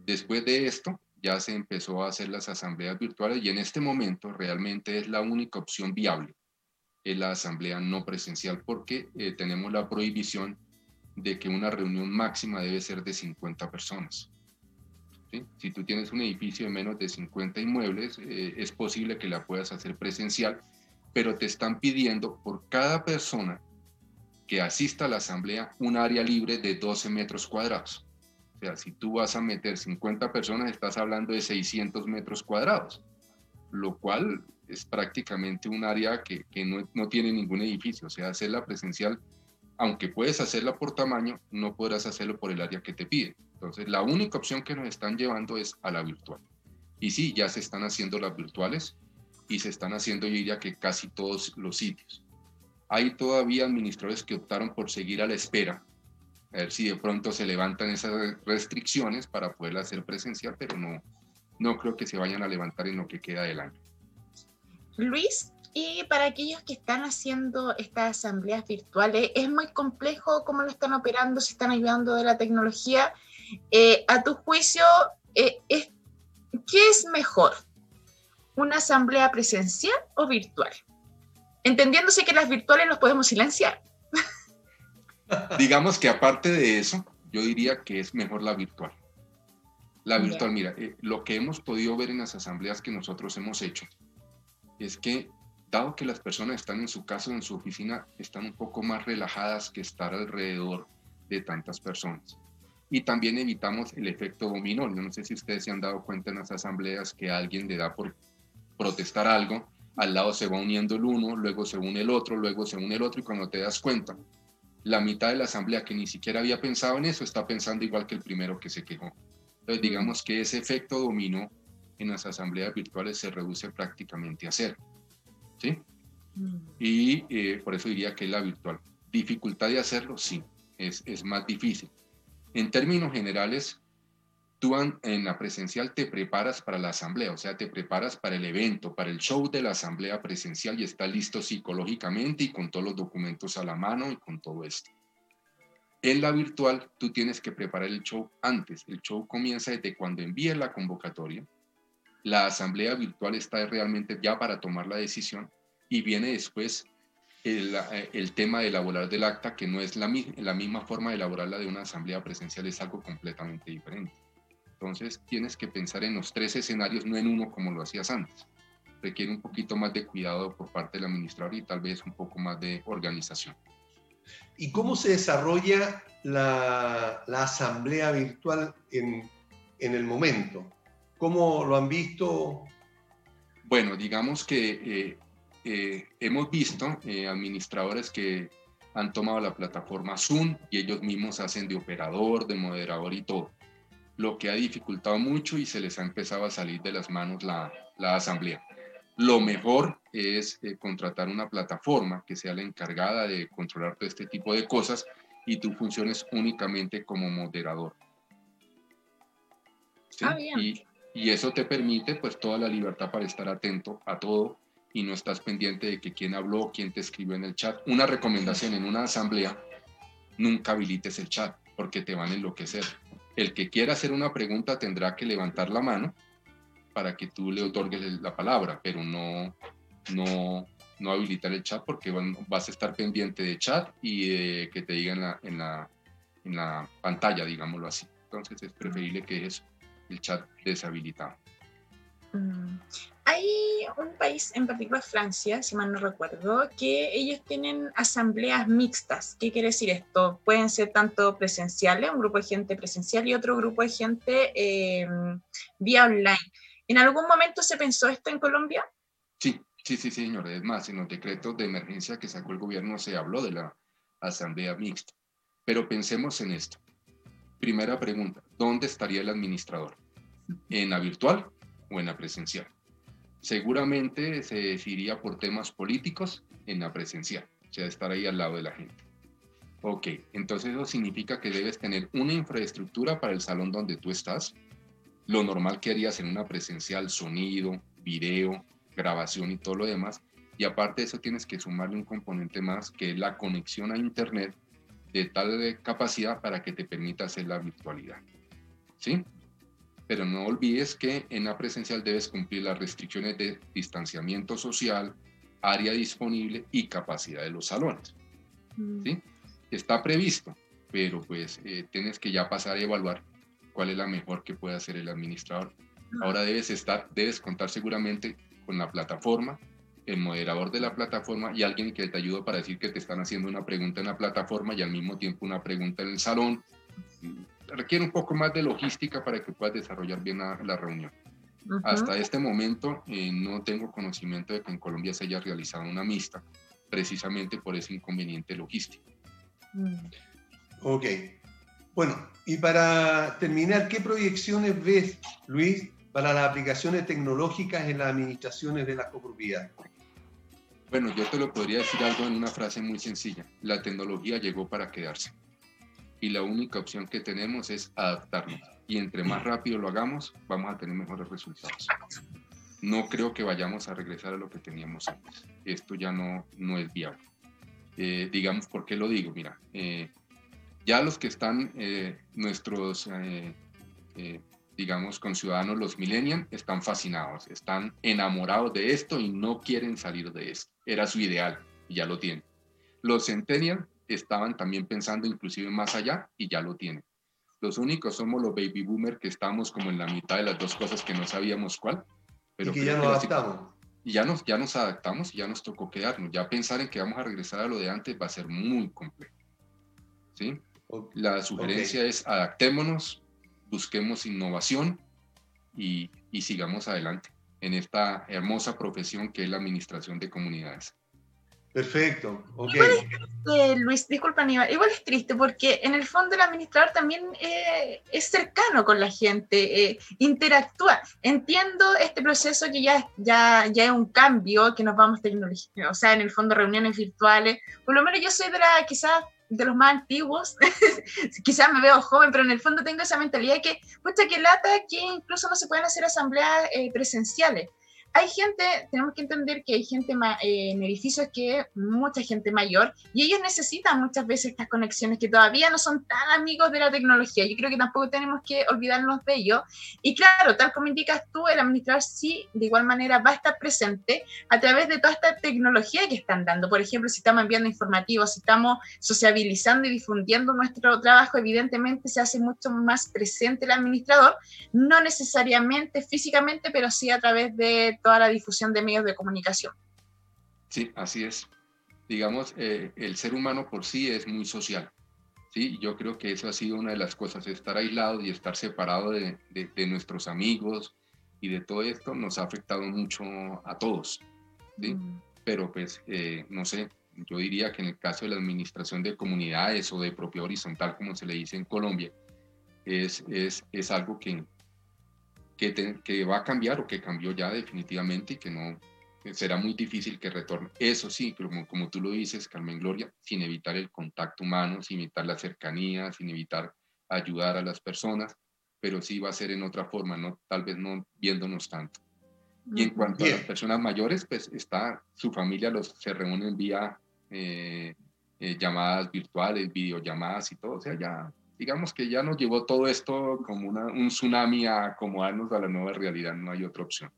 Después de esto, ya se empezó a hacer las asambleas virtuales y en este momento realmente es la única opción viable, es la asamblea no presencial porque eh, tenemos la prohibición de que una reunión máxima debe ser de 50 personas. Si tú tienes un edificio de menos de 50 inmuebles, eh, es posible que la puedas hacer presencial, pero te están pidiendo por cada persona que asista a la asamblea un área libre de 12 metros cuadrados sea, si tú vas a meter 50 personas, estás hablando de 600 metros cuadrados, lo cual es prácticamente un área que, que no, no, tiene ningún edificio. O sea, hacerla presencial, aunque puedes hacerla por tamaño, no podrás hacerlo por el área que te pide. Entonces, la única opción que nos están llevando es a la virtual. Y sí, ya se están haciendo las virtuales y se están haciendo, yo diría que casi todos los sitios. Hay todavía administradores que optaron por seguir a la espera, a ver si de pronto se levantan esas restricciones para poderla hacer presencial, pero no, no creo que se vayan a levantar en lo que queda del año. Luis, y para aquellos que están haciendo estas asambleas virtuales, ¿es muy complejo cómo lo están operando? ¿Se están ayudando de la tecnología? Eh, a tu juicio, eh, es, ¿qué es mejor? ¿Una asamblea presencial o virtual? Entendiéndose que las virtuales los podemos silenciar. Digamos que aparte de eso, yo diría que es mejor la virtual. La virtual, mira, eh, lo que hemos podido ver en las asambleas que nosotros hemos hecho es que, dado que las personas están en su casa o en su oficina, están un poco más relajadas que estar alrededor de tantas personas. Y también evitamos el efecto dominó. Yo no sé si ustedes se han dado cuenta en las asambleas que alguien le da por protestar algo, al lado se va uniendo el uno, luego se une el otro, luego se une el otro y cuando te das cuenta, la mitad de la asamblea que ni siquiera había pensado en eso está pensando igual que el primero que se quejó. Entonces digamos que ese efecto dominó en las asambleas virtuales se reduce prácticamente a cero. ¿Sí? Mm. Y eh, por eso diría que es la virtual. Dificultad de hacerlo, sí, es, es más difícil. En términos generales, tú en la presencial te preparas para la asamblea, o sea, te preparas para el evento, para el show de la asamblea presencial y estás listo psicológicamente y con todos los documentos a la mano y con todo esto. En la virtual, tú tienes que preparar el show antes. El show comienza desde cuando envíes la convocatoria. La asamblea virtual está realmente ya para tomar la decisión y viene después el, eh, tema de elaborar del acta, que no es la, la misma forma de elaborarla de una asamblea presencial, es algo completamente diferente. Entonces tienes que pensar en los tres escenarios, no en uno como lo hacías antes. Requiere un poquito más de cuidado por parte del administrador y tal vez un poco más de organización. ¿Y cómo se desarrolla la, la asamblea virtual en, en el momento? ¿Cómo lo han visto? Bueno, digamos que eh, eh, hemos visto eh, administradores que han tomado la plataforma Zoom y ellos mismos hacen de operador, de moderador y todo, lo que ha dificultado mucho y se les ha empezado a salir de las manos la, la asamblea. Lo mejor es eh, contratar una plataforma que sea la encargada de controlar todo este tipo de cosas y tú funciones únicamente como moderador. ¿Sí? Ah, bien. Y, y eso te permite pues toda la libertad para estar atento a todo y no estás pendiente de que quién habló, quién te escribió en el chat. Una recomendación en una asamblea, nunca habilites el chat porque te van a enloquecer. El que quiera hacer una pregunta tendrá que levantar la mano para que tú le otorgues la palabra, pero no, no, no habilitar el chat porque vas a estar pendiente de chat y que te diga en la, en la, en la pantalla, digámoslo así. Entonces es preferible que dejes el chat deshabilitado. Mm. Hay un país en particular, Francia, si mal no recuerdo, que ellos tienen asambleas mixtas. ¿Qué quiere decir esto? Pueden ser tanto presenciales, un grupo de gente presencial y otro grupo de gente eh, vía online. ¿En algún momento se pensó esto en Colombia? Sí, sí, sí, señor. Es más, en los decretos de emergencia que sacó el gobierno se habló de la asamblea mixta. Pero pensemos en esto. Primera pregunta, ¿dónde estaría el administrador? ¿En la virtual o en la presencial? Seguramente se decidiría por temas políticos en la presencial, o sea, estar ahí al lado de la gente. Ok, entonces eso significa que debes tener una infraestructura para el salón donde tú estás, lo normal que harías en una presencial, sonido, video, grabación y todo lo demás. Y aparte de eso tienes que sumarle un componente más que es la conexión a Internet de tal capacidad para que te permita hacer la virtualidad. ¿Sí? Pero no olvides que en la presencial debes cumplir las restricciones de distanciamiento social, área disponible y capacidad de los salones. ¿Sí? Está previsto, pero pues eh, tienes que ya pasar a evaluar cuál es la mejor que puede hacer el administrador. Ahora debes estar, debes contar seguramente con la plataforma, el moderador de la plataforma y alguien que te ayude para decir que te están haciendo una pregunta en la plataforma y al mismo tiempo una pregunta en el salón. Requiere un poco más de logística para que puedas desarrollar bien la, la reunión. Hasta este momento eh, no tengo conocimiento de que en Colombia se haya realizado una mixta, precisamente por ese inconveniente logístico. Mm. Ok. Bueno, y para terminar, ¿qué proyecciones ves, Luis, para las aplicaciones tecnológicas en las administraciones de las copropiedades? Bueno, yo te lo podría decir algo en una frase muy sencilla. La tecnología llegó para quedarse. Y la única opción que tenemos es adaptarnos. Y entre más rápido lo hagamos, vamos a tener mejores resultados. No creo que vayamos a regresar a lo que teníamos antes. Esto ya no, no es viable. Eh, digamos, ¿por qué lo digo? Mira, eh, ya los que están, eh, nuestros, digamos, con ciudadanos, los millennials, están fascinados, están enamorados de esto y no quieren salir de esto. Era su ideal y ya lo tienen. Los centennials estaban también pensando inclusive más allá y ya lo tienen. Los únicos somos los baby boomers que estamos como en la mitad de las dos cosas que no sabíamos cuál. Pero y que ya nos adaptamos. Y ya nos, ya nos adaptamos y ya nos tocó quedarnos. Ya pensar en que vamos a regresar a lo de antes va a ser muy complejo. ¿Sí? La sugerencia es adaptémonos, busquemos innovación y, y sigamos adelante en esta hermosa profesión que es la administración de comunidades. Perfecto, ok. Eh, Luis, disculpa Aníbal, igual es triste porque en el fondo el administrador también eh, es cercano con la gente, eh, interactúa. Entiendo este proceso que ya, ya, ya es un cambio, que nos vamos tecnología, o sea, en el fondo reuniones virtuales. Por lo menos yo soy de la, quizás de los más antiguos, quizás me veo joven, pero en el fondo tengo esa mentalidad que, pucha, que lata que incluso no se pueden hacer asambleas presenciales hay gente, tenemos que entender que hay gente eh, en edificios que mucha gente mayor y ellos necesitan muchas veces estas conexiones que todavía no son tan amigos de la tecnología. Yo creo que tampoco tenemos que olvidarnos de ello. Y claro, tal como indicas tú, el administrador sí, de igual manera, va a estar presente a través de toda esta tecnología que están dando. Por ejemplo, si estamos enviando informativos, si estamos sociabilizando y difundiendo nuestro trabajo, evidentemente se hace mucho más presente el administrador, no necesariamente físicamente, pero sí a través de toda la difusión de medios de comunicación. Sí, así es. Digamos, eh, el ser humano por sí es muy social. Sí, yo creo que eso ha sido una de las cosas, estar aislado y estar separado de, de, nuestros amigos y de todo esto nos ha afectado mucho a todos. ¿sí? Mm. Pero pues, eh, no sé, yo diría que en el caso de la administración de comunidades o de propiedad horizontal, como se le dice en Colombia, es, es, es algo que, que, va a cambiar o que cambió ya definitivamente y que no será muy difícil que retorne. Eso sí, como, como tú lo dices, Carmen Gloria, sin evitar el contacto humano, sin evitar la cercanía, sin evitar ayudar a las personas, pero sí va a ser en otra forma, no tal vez no viéndonos tanto. Y en cuanto a las personas mayores, pues está su familia los se reúnen vía eh, eh, llamadas virtuales, videollamadas y todo, o sea, ya digamos que ya nos llevó todo esto como un tsunami a acomodarnos a la nueva realidad, no hay otra opción.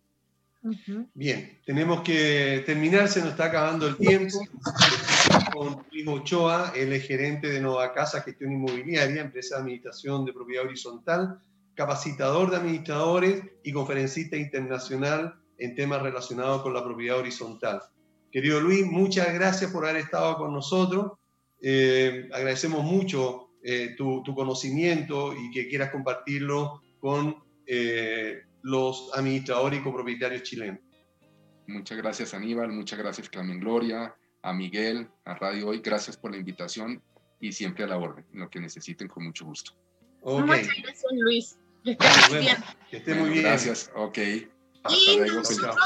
Bien, tenemos que terminar, se nos está acabando el tiempo. Con Luis Ochoa, él es gerente de Nova Casa Gestión Inmobiliaria, empresa de administración de propiedad horizontal, capacitador de administradores y conferencista internacional en temas relacionados con la propiedad horizontal. Querido Luis, muchas gracias por haber estado con nosotros. Eh, agradecemos mucho eh, tu, conocimiento y que quieras compartirlo con eh, los administradores y copropietarios chilenos. Muchas gracias Aníbal, muchas gracias Carmen Gloria, a Miguel, a Radio Hoy, gracias por la invitación y siempre a la orden, lo que necesiten con mucho gusto. Muchas gracias Luis, que esté muy bien. Que esté muy bien. Gracias, ok. y, nosotros,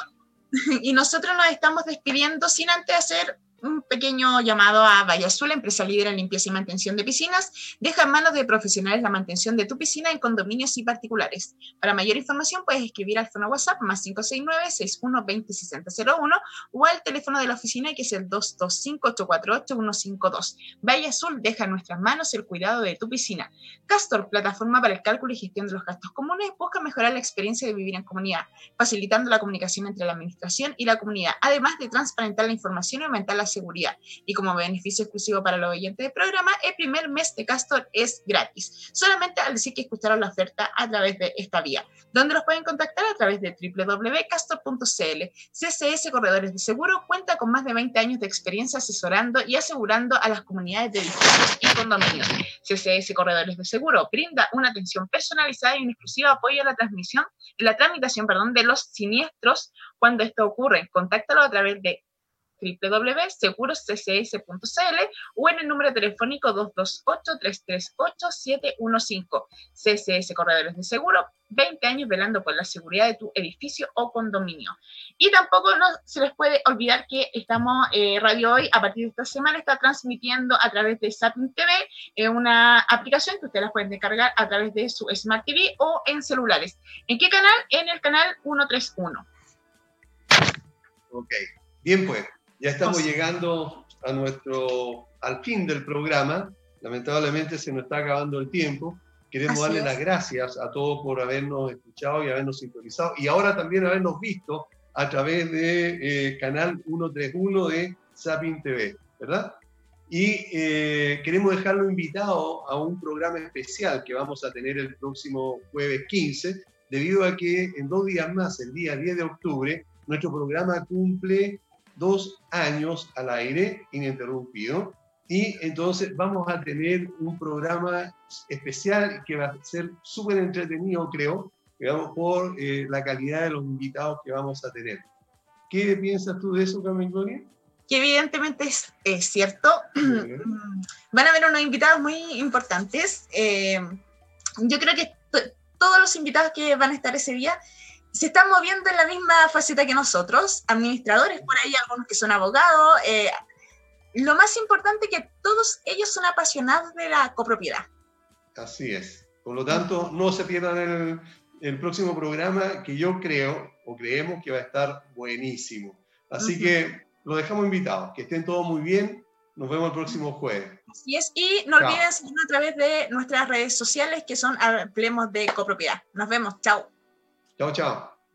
y nosotros nos estamos despidiendo sin antes hacer un pequeño llamado a Valle Azul, empresa líder en limpieza y mantención de piscinas. Deja en manos de profesionales la mantención de tu piscina en condominios y particulares. Para mayor información puedes escribir al fono WhatsApp más 569-6120-6001 o al teléfono de la oficina que es el 225-848-152. Valle Azul deja en nuestras manos el cuidado de tu piscina. Castor, plataforma para el cálculo y gestión de los gastos comunes, busca mejorar la experiencia de vivir en comunidad, facilitando la comunicación entre la administración y la comunidad, además de transparentar la información y aumentar la seguridad. Y como beneficio exclusivo para los oyentes del programa, el primer mes de Castor es gratis. Solamente al decir que escucharon la oferta a través de esta vía, donde los pueden contactar a través de www.castor.cl. CCS Corredores de Seguro cuenta con más de 20 años de experiencia asesorando y asegurando a las comunidades de edificios y condominios. CCS Corredores de Seguro brinda una atención personalizada y un exclusivo apoyo a la transmisión, en la tramitación, perdón, de los siniestros cuando esto ocurre. Contáctalo a través de www.segurosccs.cl o en el número telefónico 228-338-715. CCS Corredores de Seguro, 20 años velando por la seguridad de tu edificio o condominio. Y tampoco no se les puede olvidar que estamos, eh, Radio Hoy, a partir de esta semana, está transmitiendo a través de Sapin TV, eh, una aplicación que ustedes la pueden descargar a través de su Smart TV o en celulares. ¿En qué canal? En el canal 131. Ok, bien pues, ya estamos llegando a nuestro, al fin del programa. Lamentablemente se nos está acabando el tiempo. Queremos darle las gracias a todos por habernos escuchado y habernos sintonizado y ahora también habernos visto a través de eh, canal 131 de Sapin TV, ¿verdad? Y eh, queremos dejarlo invitado a un programa especial que vamos a tener el próximo jueves 15, debido a que en dos días más, el día 10 de octubre, nuestro programa cumple dos años al aire ininterrumpido y entonces vamos a tener un programa especial que va a ser súper entretenido, creo, digamos, por eh, la calidad de los invitados que vamos a tener. ¿Qué piensas tú de eso, Carmen Gloria? Que evidentemente es, es cierto. Van a haber unos invitados muy importantes. Eh, yo creo que todos los invitados que van a estar ese día se están moviendo en la misma faceta que nosotros, administradores por ahí, algunos que son abogados. Eh, lo más importante que todos ellos son apasionados de la copropiedad. Así es. Por lo tanto, no se pierdan el, el próximo programa que yo creo o creemos que va a estar buenísimo. Así que lo dejamos invitados. Que estén todos muy bien. Nos vemos el próximo jueves. Así es. Y no olviden seguirnos a través de nuestras redes sociales que son Hablemos de Copropiedad. Nos vemos. Chao. Chao, chao.